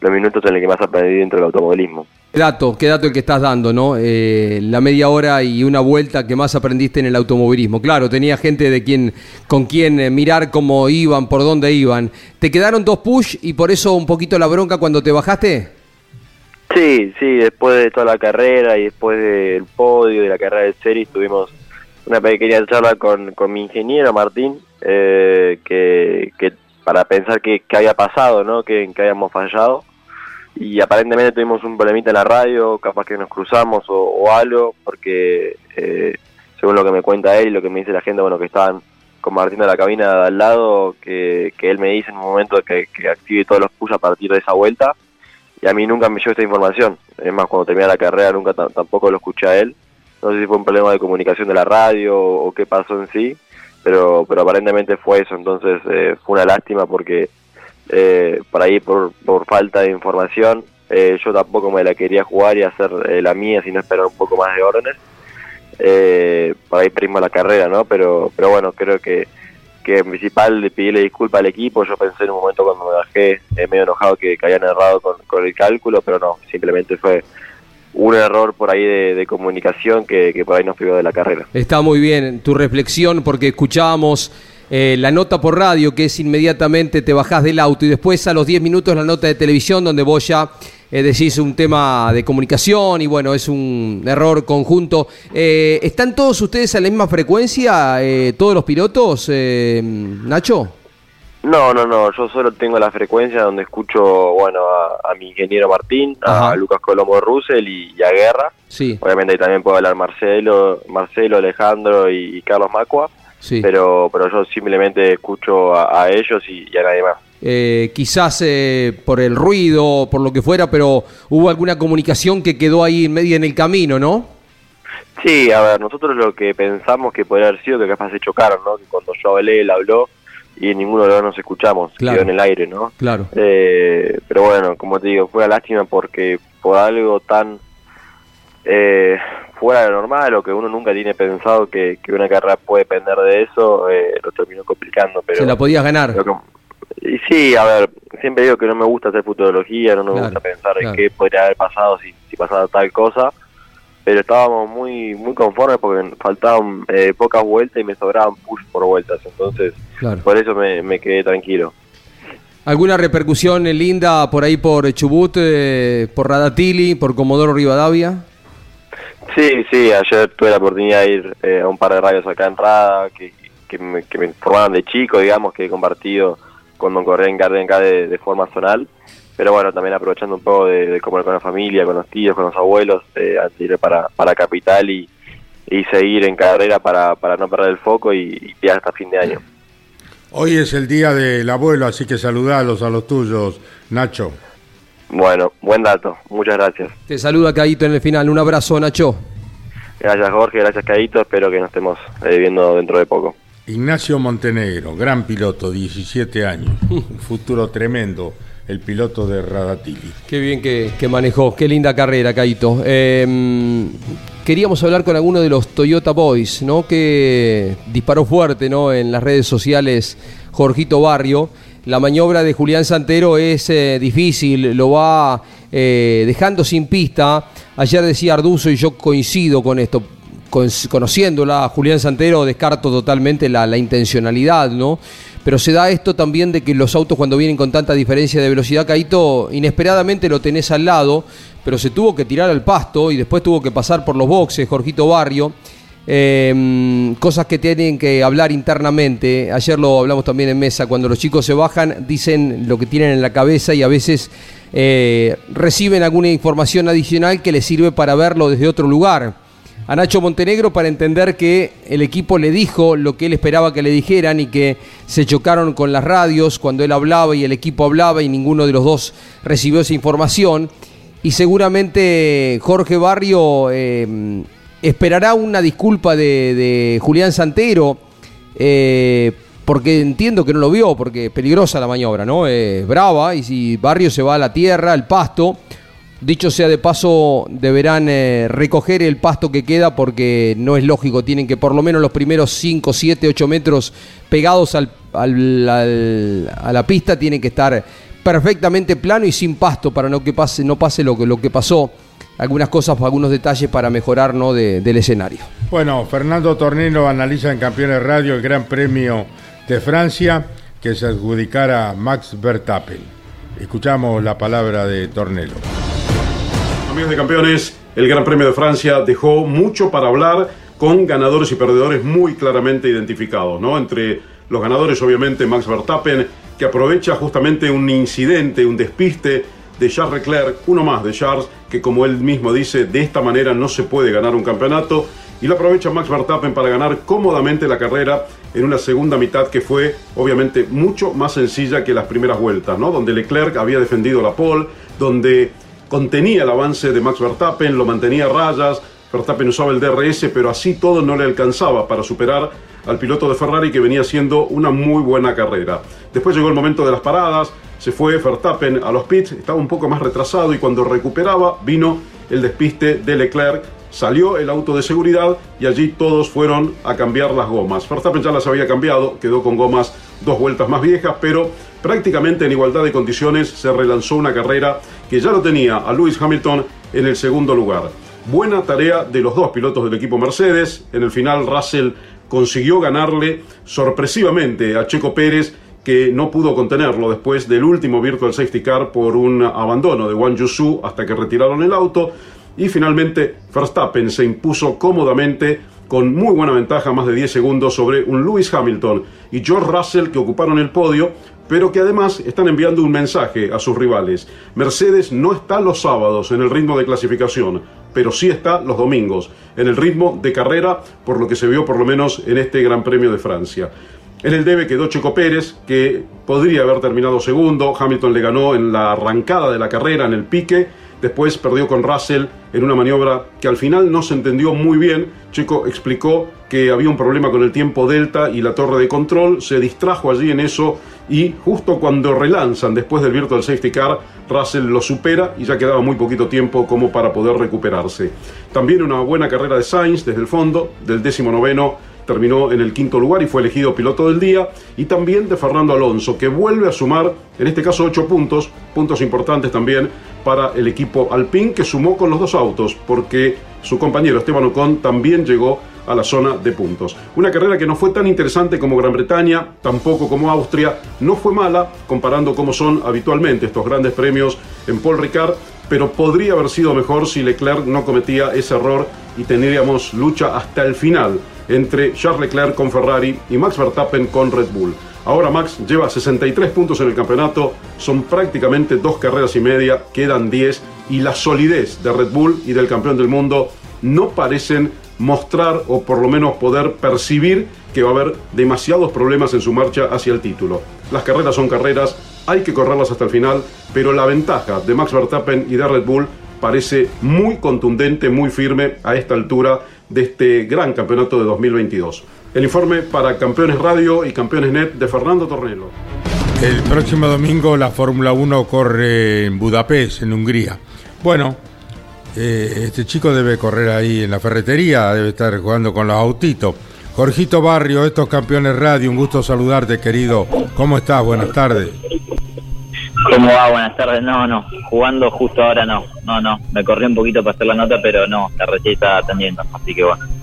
los minutos en los que más aprendí dentro del automovilismo. Qué dato, qué dato el que estás dando, ¿no? Eh, la media hora y una vuelta que más aprendiste en el automovilismo. Claro, tenía gente de quien, con quien eh, mirar cómo iban, por dónde iban. ¿Te quedaron dos push y por eso un poquito la bronca cuando te bajaste? Sí, sí, después de toda la carrera y después del podio, de la carrera de series, tuvimos una pequeña charla con, con mi ingeniero Martín, eh, que, que para pensar qué, había pasado, ¿no? Que, qué habíamos fallado. Y aparentemente tuvimos un problemita en la radio, capaz que nos cruzamos o, o algo, porque eh, según lo que me cuenta él y lo que me dice la gente, bueno, que estaban con Martín de la cabina de al lado, que, que él me dice en un momento que, active todos los push a partir de esa vuelta y a mí nunca me llegó esta información. Es más, cuando terminé la carrera nunca ta- tampoco lo escuché a él. No sé si fue un problema de comunicación de la radio o, o qué pasó en sí, pero, pero aparentemente fue eso. Entonces eh, fue una lástima porque eh, por ahí, por, por falta de información, eh, yo tampoco me la quería jugar y hacer eh, la mía, sino esperar un poco más de órdenes. Eh, por ahí prima la carrera, ¿no? Pero, pero bueno, creo que que en principal le pedirle disculpas al equipo, yo pensé en un momento cuando me bajé eh, medio enojado que, que habían errado con, con el cálculo, pero no, simplemente fue un error por ahí de, comunicación que, que por ahí nos privó de la carrera. Está muy bien tu reflexión porque escuchábamos eh, la nota por radio que es inmediatamente te bajás del auto y después a los 10 minutos la nota de televisión donde vos ya eh, decís un tema de comunicación y bueno, es un error conjunto. Eh, ¿Están todos ustedes a la misma frecuencia, eh, todos los pilotos, eh, Nacho? No, no, no, yo solo tengo la frecuencia donde escucho, bueno, a, a mi ingeniero Martín, Ajá. a Lucas Colombo Russell y, y a Guerra. Sí, Obviamente ahí también puedo hablar Marcelo, Marcelo, Alejandro y, y Carlos Macua, sí. pero, pero yo simplemente escucho a, a ellos y, y a nadie más. Eh, quizás eh, por el ruido, por lo que fuera, pero hubo alguna comunicación que quedó ahí en medio en el camino, ¿no? Sí, a ver, nosotros lo que pensamos que podría haber sido que capaz se chocaron, ¿no? Que cuando yo hablé, él habló y ninguno de los dos nos escuchamos, Claro. quedó en el aire, ¿no? Claro. Eh, pero bueno, como te digo, fue una lástima porque por algo tan eh, fuera de lo normal o que uno nunca tiene pensado que, que una carrera puede depender de eso, eh, lo terminó complicando. Pero, Se la podías ganar. y sí, a ver, siempre digo que no me gusta hacer futurología, no me Claro, gusta pensar claro. en qué podría haber pasado si, si pasara tal cosa, pero estábamos muy muy conformes porque faltaban eh, pocas vueltas y me sobraban push por vueltas, entonces Claro. por eso me, me quedé tranquilo. ¿Alguna repercusión eh, linda por ahí por Chubut, eh, por Radatili, por Comodoro Rivadavia? Sí, sí, ayer tuve la oportunidad de ir eh, a un par de radios acá en Rada, que, que, me, que de chico, digamos, que he compartido cuando corría en Gardenca de, de forma zonal. Pero bueno, también aprovechando un poco de, comer con la familia, con los tíos, con los abuelos, eh, ir para, para Capital y, y seguir en carrera para, para no perder el foco y, y hasta fin de año. Hoy es el día del abuelo, así que saludalos a los tuyos, Nacho. Bueno, buen dato, muchas gracias. Te saluda Caíto en el final. Un abrazo, Nacho. Gracias Jorge, gracias Cadito, espero que nos estemos eh, viendo dentro de poco. Ignacio Montenegro, gran piloto, 17 años, [laughs] un futuro tremendo el piloto de Radatili. Qué bien que, que manejó, qué linda carrera, Caito. Eh, queríamos hablar con alguno de los Toyota Boys, ¿no? Que disparó fuerte, ¿no? En las redes sociales, Jorgito Barrio. La maniobra de Julián Santero es eh, difícil, lo va eh, dejando sin pista. Ayer decía Arduzo y yo coincido con esto. Con- conociéndola, Julián Santero descarto totalmente la, la intencionalidad, ¿no? Pero se da esto también de que los autos cuando vienen con tanta diferencia de velocidad, Caito, inesperadamente lo tenés al lado, pero se tuvo que tirar al pasto y después tuvo que pasar por los boxes, Jorgito Barrio. Eh, cosas que tienen que hablar internamente. Ayer lo hablamos también en mesa. Cuando los chicos se bajan, dicen lo que tienen en la cabeza y a veces eh, reciben alguna información adicional que les sirve para verlo desde otro lugar. A Nacho Montenegro para entender que el equipo le dijo lo que él esperaba que le dijeran y que se chocaron con las radios cuando él hablaba y el equipo hablaba y ninguno de los dos recibió esa información. Y seguramente Jorge Barrio eh, esperará una disculpa de, Julián Santero, eh, porque entiendo que no lo vio, porque es peligrosa la maniobra, ¿no? Es brava, y si Barrio se va a la tierra, al pasto, dicho sea de paso, deberán eh, recoger el pasto que queda, porque no es lógico, tienen que por lo menos los primeros 5, 7, 8 metros pegados a la pista, tienen que estar perfectamente plano y sin pasto para no que pase, no pase lo que, lo que pasó. Algunas cosas, algunos detalles para mejorar ¿no? de- del escenario. Bueno, Fernando Tornelo analiza en Campeones Radio el Gran Premio de Francia que se adjudicara a Max Verstappen. Escuchamos la palabra de Tornelo. Amigos de campeones, el Gran Premio de Francia dejó mucho para hablar con ganadores y perdedores muy claramente identificados, ¿no? Entre los ganadores, obviamente, Max Verstappen, aprovecha justamente un incidente, un despiste de Charles Leclerc, uno más de Charles, que como él mismo dice, de esta manera no se puede ganar un campeonato, y lo aprovecha Max Verstappen para ganar cómodamente la carrera en una segunda mitad que fue obviamente mucho más sencilla que las primeras vueltas, ¿no? Donde Leclerc había defendido la pole, donde contenía el avance de Max Verstappen, lo mantenía a rayas, Verstappen usaba el DRS, pero así todo no le alcanzaba para superar al piloto de Ferrari que venía haciendo una muy buena carrera. Después llegó el momento de las paradas, se fue Verstappen a los pits, estaba un poco más retrasado y cuando recuperaba vino el despiste de Leclerc, salió el auto de seguridad y allí todos fueron a cambiar las gomas. Verstappen ya las había cambiado, quedó con gomas dos vueltas más viejas, pero prácticamente en igualdad de condiciones se relanzó una carrera que ya lo tenía a Lewis Hamilton en el segundo lugar. Buena tarea de los dos pilotos del equipo Mercedes. En el final Russell consiguió ganarle sorpresivamente a Checo Pérez que no pudo contenerlo después del último Virtual Safety Car por un abandono de Wang Yusu hasta que retiraron el auto y finalmente Verstappen se impuso cómodamente con muy buena ventaja, más de 10 segundos sobre un Lewis Hamilton y George Russell que ocuparon el podio, pero que además están enviando un mensaje a sus rivales. Mercedes no está los sábados en el ritmo de clasificación, pero sí está los domingos en el ritmo de carrera, por lo que se vio por lo menos en este Gran Premio de Francia. En el debe quedó Checo Pérez, que podría haber terminado segundo. Hamilton le ganó en la arrancada de la carrera, en el pique. Después perdió con Russell en una maniobra que al final no se entendió muy bien. Checo explicó que había un problema con el tiempo delta y la torre de control. Se distrajo allí en eso y justo cuando relanzan después del Virtual Safety Car, Russell lo supera y ya quedaba muy poquito tiempo como para poder recuperarse. También una buena carrera de Sainz desde el fondo, del décimo noveno terminó en el quinto lugar y fue elegido piloto del día, y también de Fernando Alonso, que vuelve a sumar, en este caso, ocho puntos, puntos importantes también para el equipo Alpine, que sumó con los dos autos, porque su compañero Esteban Ocon también llegó a la zona de puntos. Una carrera que no fue tan interesante como Gran Bretaña, tampoco como Austria, no fue mala comparando cómo son habitualmente estos grandes premios en Paul Ricard, pero podría haber sido mejor si Leclerc no cometía ese error y tendríamos lucha hasta el final entre Charles Leclerc con Ferrari y Max Verstappen con Red Bull. Ahora Max lleva 63 puntos en el campeonato, son prácticamente dos carreras y media, quedan 10 y la solidez de Red Bull y del campeón del mundo no parecen mostrar o por lo menos poder percibir que va a haber demasiados problemas en su marcha hacia el título. Las carreras son carreras, hay que correrlas hasta el final, pero la ventaja de Max Verstappen y de Red Bull parece muy contundente, muy firme a esta altura de este gran campeonato de 2022. El informe para Campeones Radio y Campeones Net de Fernando Tornelo. El próximo domingo la Fórmula 1 corre en Budapest, en Hungría. Bueno, eh, este chico debe correr ahí en la ferretería, debe estar jugando con los autitos. Jorgito Barrio, estos campeones radio, un gusto saludarte, querido. ¿Cómo estás? Buenas tardes. ¿Cómo va? Buenas tardes. No, no, jugando justo ahora no. No, no, me corrí un poquito para hacer la nota, pero no, la recién está atendiendo, así que bueno.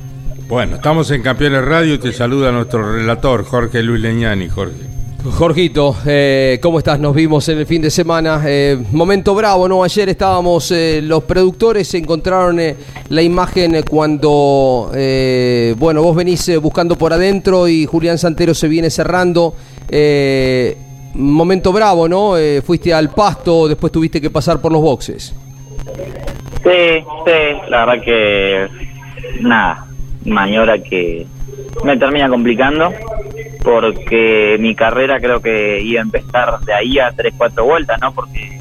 Bueno, estamos en Campeones Radio y te saluda nuestro relator, Jorge Luis Leñani. Jorge. Jorgito, eh, ¿cómo estás? Nos vimos en el fin de semana. Eh, momento bravo, ¿no? Ayer estábamos, eh, los productores encontraron eh, la imagen cuando, eh, bueno, vos venís eh, buscando por adentro y Julián Santero se viene cerrando. Eh, momento bravo, ¿no? Eh, fuiste al pasto, después tuviste que pasar por los boxes. Sí, sí, la verdad que nada, maniobra que me termina complicando porque mi carrera creo que iba a empezar de ahí a 3, 4 vueltas, ¿no? Porque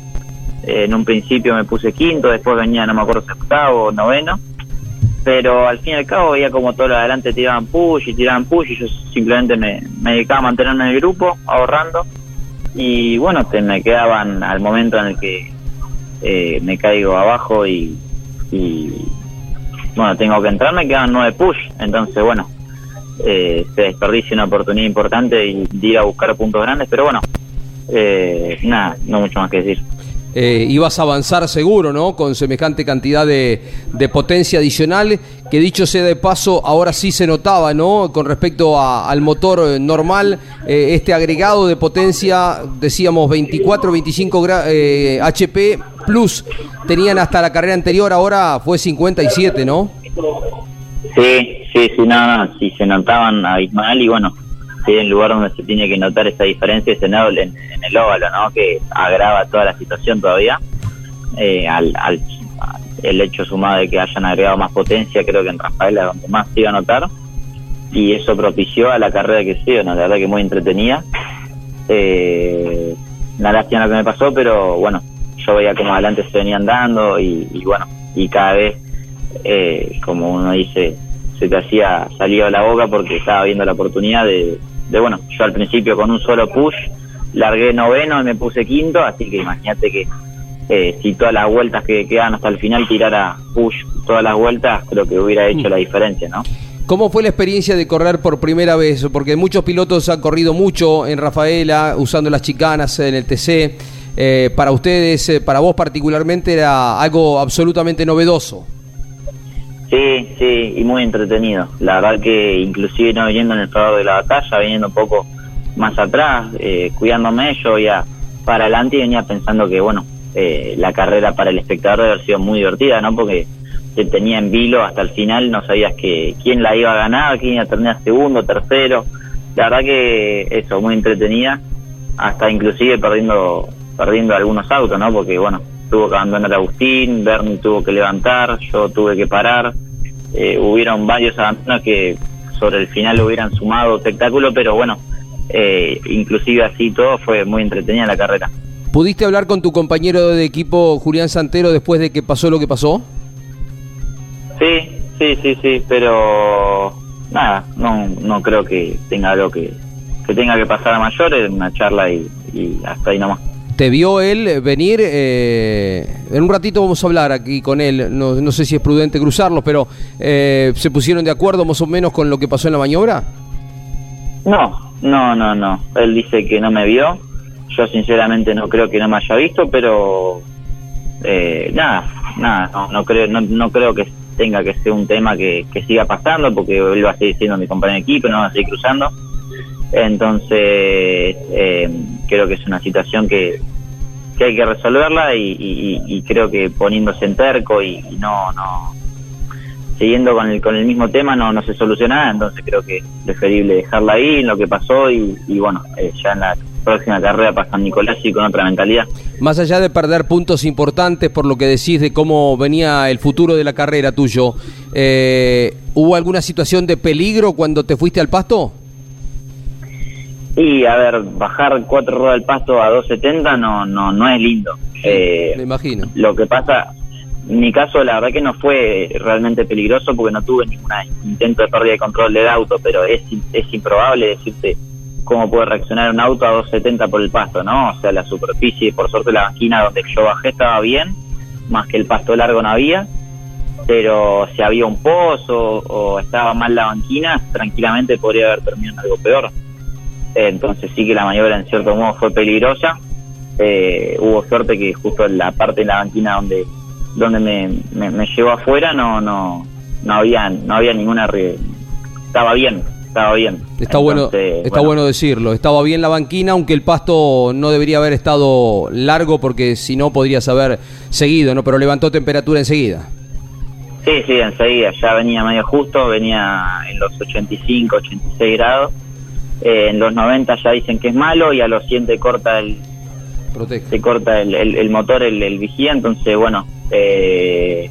eh, en un principio me puse quinto, después venía, no me acuerdo octavo, noveno, pero al fin y al cabo veía como todo lo de adelante tiraban push y tiraban push y yo simplemente me, me dedicaba a mantenerme en el grupo, ahorrando, y bueno, te, me quedaban al momento en el que eh, me caigo abajo y, y bueno, tengo que entrar, me quedan nueve push, entonces bueno, eh, se desperdicia una oportunidad importante de ir a buscar puntos grandes, pero bueno, eh, nada, no mucho más que decir. Eh, ibas a avanzar seguro, ¿no? Con semejante cantidad de, de potencia adicional, que dicho sea de paso, ahora sí se notaba, ¿no? Con respecto al motor eh, normal, eh, este agregado de potencia, decíamos 24, 25 gra- eh, HP plus, tenían hasta la carrera anterior, ahora fue 57, ¿no? Sí, sí, sí, no, sí se notaban abismal y bueno, sí, el lugar donde se tiene que notar esa diferencia es en en, el óvalo, ¿no? Que agrava toda la situación todavía. Eh, al, al, el hecho sumado de que hayan agregado más potencia, creo que en Rafaela es donde más se iba a notar. Y eso propició a la carrera que sigue, ¿no? La verdad que muy entretenida. Eh, una lástima me pasó, pero bueno, yo veía como adelante se venían dando y, bueno, y cada vez eh, como uno dice, se te hacía salido la boca porque estaba viendo la oportunidad de, de, bueno, yo al principio con un solo push largué noveno y me puse quinto, así que imagínate que eh, si todas las vueltas que quedan hasta el final tirara push todas las vueltas, creo que hubiera hecho la diferencia, ¿no? ¿Cómo fue la experiencia de correr por primera vez? Porque muchos pilotos han corrido mucho en Rafaela, usando las chicanas en el TC. Eh, para ustedes, eh, para vos particularmente, era algo absolutamente novedoso. Sí, sí, y muy entretenido. La verdad que inclusive no viniendo en el favor de la batalla, viniendo un poco más atrás, eh, cuidándome, yo ya para adelante y venía pensando que, bueno, eh, la carrera para el espectador debe haber sido muy divertida, ¿no? Porque te tenía en vilo hasta el final, no sabías que quién la iba a ganar, quién iba a terminar segundo, tercero. La verdad que eso, muy entretenida, hasta inclusive perdiendo perdiendo algunos autos, ¿no? Porque, bueno, tuvo que abandonar Agustín, Bernie tuvo que levantar, yo tuve que parar. Eh, hubieron varios abandonos que sobre el final hubieran sumado espectáculo, pero bueno, eh, inclusive así todo fue muy entretenida la carrera. ¿Pudiste hablar con tu compañero de equipo Julián Santero después de que pasó lo que pasó? Sí, sí, sí, sí, pero nada, no, no creo que tenga algo que, que tenga que pasar a mayores, una charla y, y hasta ahí nomás. ¿Te vio él venir? Eh, en un ratito vamos a hablar aquí con él. No, no sé si es prudente cruzarlos, pero eh, ¿se pusieron de acuerdo más o menos con lo que pasó en la maniobra? No, no, no, no. Él dice que no me vio. Yo sinceramente no creo que no me haya visto, pero eh, nada, nada, no, no creo, no, no creo que tenga que ser un tema que, que siga pasando, porque él va a seguir siendo mi compañero de equipo, no va a seguir cruzando. Entonces, eh, creo que es una situación que, que hay que resolverla y, y- y creo que poniéndose en terco y, y no, no siguiendo con el, con el mismo tema no, no se soluciona nada, entonces creo que es preferible dejarla ahí en lo que pasó y, y bueno, eh, ya en la próxima carrera para San Nicolás y con otra mentalidad. Más allá de perder puntos importantes por lo que decís de cómo venía el futuro de la carrera tuyo, eh, ¿hubo alguna situación de peligro cuando te fuiste al pasto? Y a ver, bajar cuatro ruedas del pasto a 270 no, no, no es lindo. Eh, Me imagino. Lo que pasa, mi caso la verdad que no fue realmente peligroso porque no tuve ningún intento de pérdida de control del auto, pero es, es improbable decirte cómo puede reaccionar un auto a 270 por el pasto, ¿no? O sea, la superficie, por suerte la banquina donde yo bajé estaba bien, más que el pasto largo no había, pero si había un pozo o estaba mal la banquina, tranquilamente podría haber terminado en algo peor. Entonces sí que la maniobra en cierto modo fue peligrosa. Eh, hubo suerte que justo en la parte de la banquina donde donde me, me, me llevó afuera no no no había no había ninguna re- estaba bien estaba bien Está bueno, está bueno decirlo. Estaba bien la banquina, aunque el pasto no debería haber estado largo porque si no podrías haber seguido, ¿no? Pero levantó temperatura enseguida. Sí, sí, enseguida, ya venía medio justo, venía en los 85, 86 grados. Eh, en los 90 ya dicen que es malo y a los 100 te corta el, te corta el, el- el motor, el, el vigía. Entonces, bueno, eh,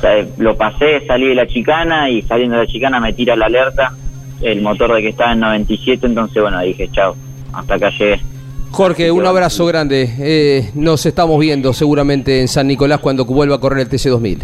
sea, lo pasé, salí de la chicana y saliendo de la chicana me tira la alerta el motor de que estaba en 97. Entonces, bueno, dije, chao, hasta acá llegué. Jorge, un abrazo grande. Eh, nos estamos viendo seguramente en San Nicolás cuando vuelva a correr el TC2000.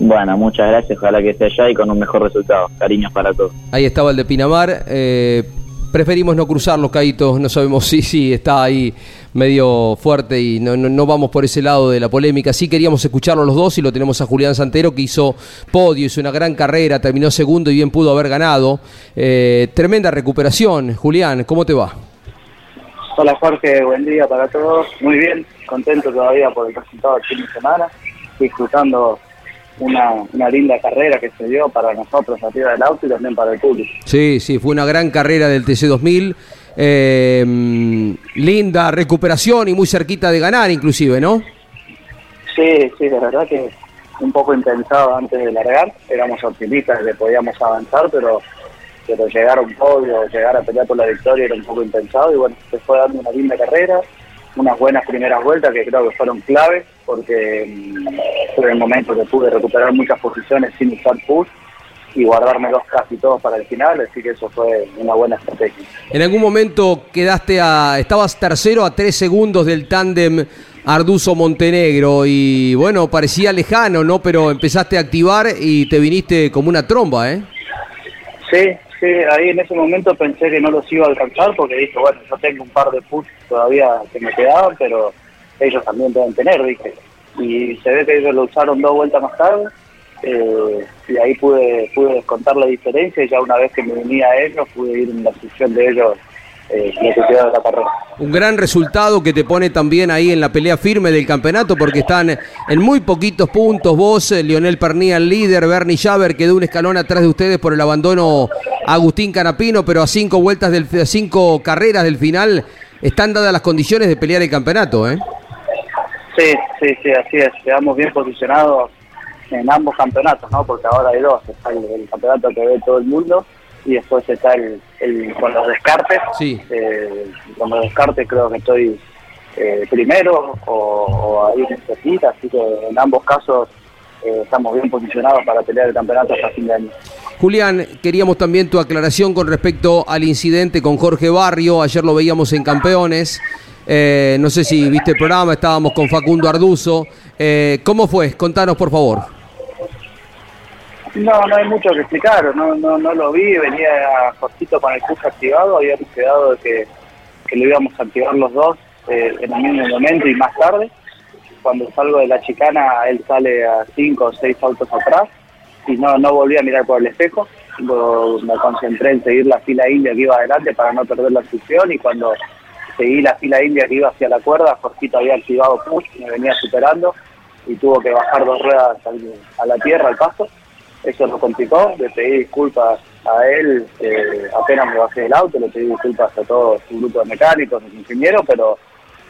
Bueno, muchas gracias, ojalá que esté allá y con un mejor resultado. Cariños para todos. Ahí estaba el de Pinamar. eh, preferimos no cruzarlo, Caito. No sabemos [laughs] si sí, está ahí medio fuerte y no, no, no vamos por ese lado de la polémica. Sí queríamos escucharlo los dos y lo tenemos a Julián Santero que hizo podio, hizo una gran carrera, terminó segundo y bien pudo haber ganado. Eh, tremenda recuperación. Julián, ¿cómo te va? Hola Jorge, buen día para todos. Muy bien, contento todavía por el resultado del fin de semana, disfrutando una, una linda carrera que se dio para nosotros arriba del auto y también para el público. Sí, sí, fue una gran carrera del TC2000. Eh, linda recuperación y muy cerquita de ganar inclusive, ¿no? Sí, sí, de verdad que un poco impensado antes de largar, éramos optimistas de que podíamos avanzar, pero pero llegar a un podio, llegar a pelear por la victoria era un poco impensado y bueno, se fue dando una linda carrera, unas buenas primeras vueltas que creo que fueron clave porque mm, fue el momento que pude recuperar muchas posiciones sin usar push y guardarme los casi todos para el final, así que eso fue una buena estrategia. En algún momento quedaste a. estabas tercero a tres segundos del tándem Arduzo Montenegro y bueno, parecía lejano, ¿no? Pero empezaste a activar y te viniste como una tromba, ¿eh? Sí, sí, ahí en ese momento pensé que no los iba a alcanzar porque dije, bueno, yo tengo un par de push todavía que me quedaban, pero ellos también deben tener, dije. Y se ve que ellos lo usaron dos vueltas más tarde eh, y ahí pude pude descontar la diferencia y ya una vez que me unía a ellos pude ir en la sección de ellos eh, lo que quedó de la carrera. Un gran resultado que te pone también ahí en la pelea firme del campeonato porque están en muy poquitos puntos. Vos, eh, Lionel Pernía, el líder, Bernie Javer quedó un escalón atrás de ustedes por el abandono a Agustín Canapino, pero a cinco vueltas del a cinco carreras del final están dadas las condiciones de pelear el campeonato, ¿eh? Sí, sí, sí, así es. Quedamos bien posicionados en ambos campeonatos, ¿no? Porque ahora hay dos. Está el, el campeonato que ve todo el mundo y después está el, el con los descartes. Sí. Eh, con los descartes creo que estoy eh, primero o, o ahí cerquita, así que en ambos casos eh, estamos bien posicionados para pelear el campeonato hasta fin de año. Julián, queríamos también tu aclaración con respecto al incidente con Jorge Barrio. Ayer lo veíamos en Campeones. Eh, no sé si viste el programa, estábamos con Facundo Arduzo. Eh, ¿Cómo fue? Contanos, por favor. No, no hay mucho que explicar, no, no, no lo vi, venía cortito con el push activado, habíamos quedado de que, que lo íbamos a activar los dos eh, en el mismo momento y más tarde. Cuando salgo de la chicana, él sale a cinco o seis autos atrás y no, no volví a mirar por el espejo. Me concentré en seguir la fila india que iba adelante para no perder la posición y cuando seguí la fila india que iba hacia la cuerda, Jorgito había activado push, me venía superando y tuvo que bajar dos ruedas a la tierra, al pasto eso lo complicó, le pedí disculpas a él, eh, apenas me bajé del auto, le pedí disculpas a todo su grupo de mecánicos, de ingenieros, pero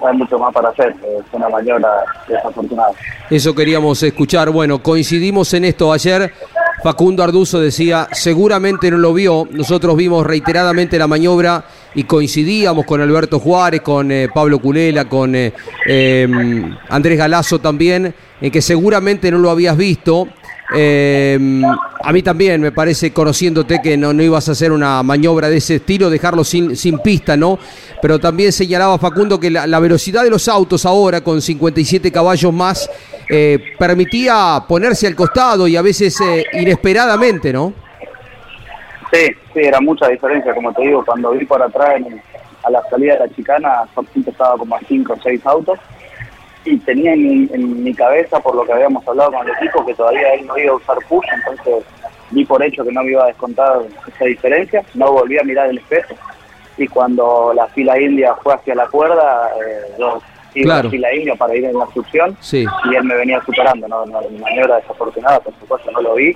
no hay mucho más para hacer, eh, fue una maniobra desafortunada. Eso queríamos escuchar. Bueno, coincidimos en esto ayer. Facundo Arduzo decía, seguramente no lo vio. Nosotros vimos reiteradamente la maniobra y coincidíamos con Alberto Juárez, con eh, Pablo Culela, con eh, eh, Andrés Galazo también, en que seguramente no lo habías visto. Eh, a mí también me parece, conociéndote, que no, no ibas a hacer una maniobra de ese estilo, dejarlo sin, sin pista, ¿no? Pero también señalaba Facundo que la, velocidad de los autos ahora, con 57 caballos más, eh, permitía ponerse al costado y a veces inesperadamente, ¿no? Sí, Sí, era mucha diferencia, como te digo, cuando vi por atrás en a la salida de la chicana, Jorgito estaba como a 5 o 6 autos y tenía en, en mi cabeza, por lo que habíamos hablado con el equipo, que todavía él no iba a usar push, entonces di por hecho que no me iba a descontar esa diferencia, no volví a mirar el espejo y cuando la fila india fue hacia la cuerda, eh, yo iba Claro. a la fila india para ir en la succión Sí. y él me venía superando, no, no maniobra desafortunada, por supuesto no lo vi,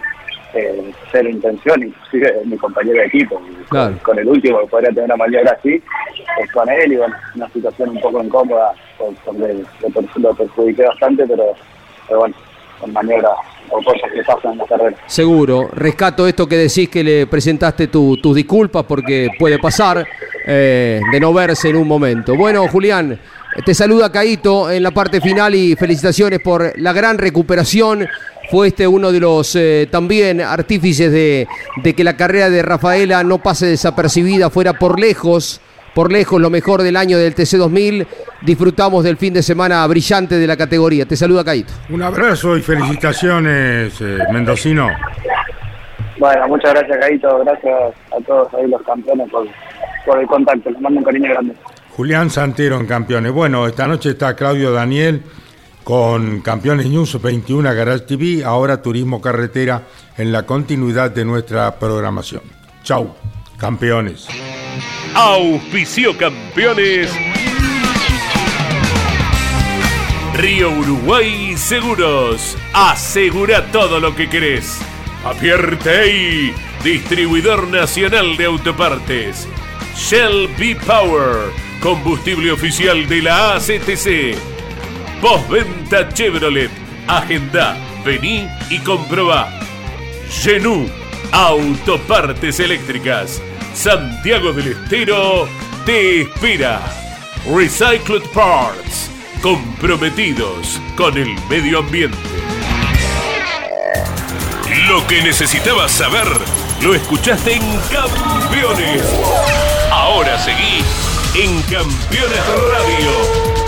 eh, cero intención, inclusive mi compañero de equipo, Claro. con, con el último que podría tener una maniobra así, es con él y bueno, una situación un poco incómoda, por- porque lo, per- lo perjudiqué bastante, pero, pero bueno, con maniobras o cosas que pasan en la carrera. Seguro. Rescato esto que decís que le presentaste tu- tus disculpas porque puede pasar eh, de no verse en un momento. Bueno, Julián, te saluda Caito en la parte final y felicitaciones por la gran recuperación. Fue este uno de los eh, también artífices de, de que la carrera de Rafaela no pase desapercibida, fuera por lejos. Por lejos, lo mejor del año del TC2000. Disfrutamos del fin de semana brillante de la categoría. Te saluda Caito. Un abrazo y felicitaciones, eh, Mendocino. Bueno, muchas gracias, Caito, gracias a todos ahí los campeones por, por el contacto, les mando un cariño grande. Julián Santero en Campeones. Bueno, esta noche está Claudio Daniel con Campeones News 21 Garage TV, ahora Turismo Carretera en la continuidad de nuestra programación. Chau, campeones. Auspicio campeones. Río Uruguay Seguros. Asegura todo lo que querés. Apierte distribuidor nacional de autopartes. Shell B Power, combustible oficial de la ACTC. Postventa Chevrolet. Agenda, vení y comprobá. Genú, autopartes eléctricas. Santiago del Estero te espera. Recycled Parts, comprometidos con el medio ambiente. Lo que necesitabas saber, lo escuchaste en Campeones. Ahora seguí en Campeones Radio,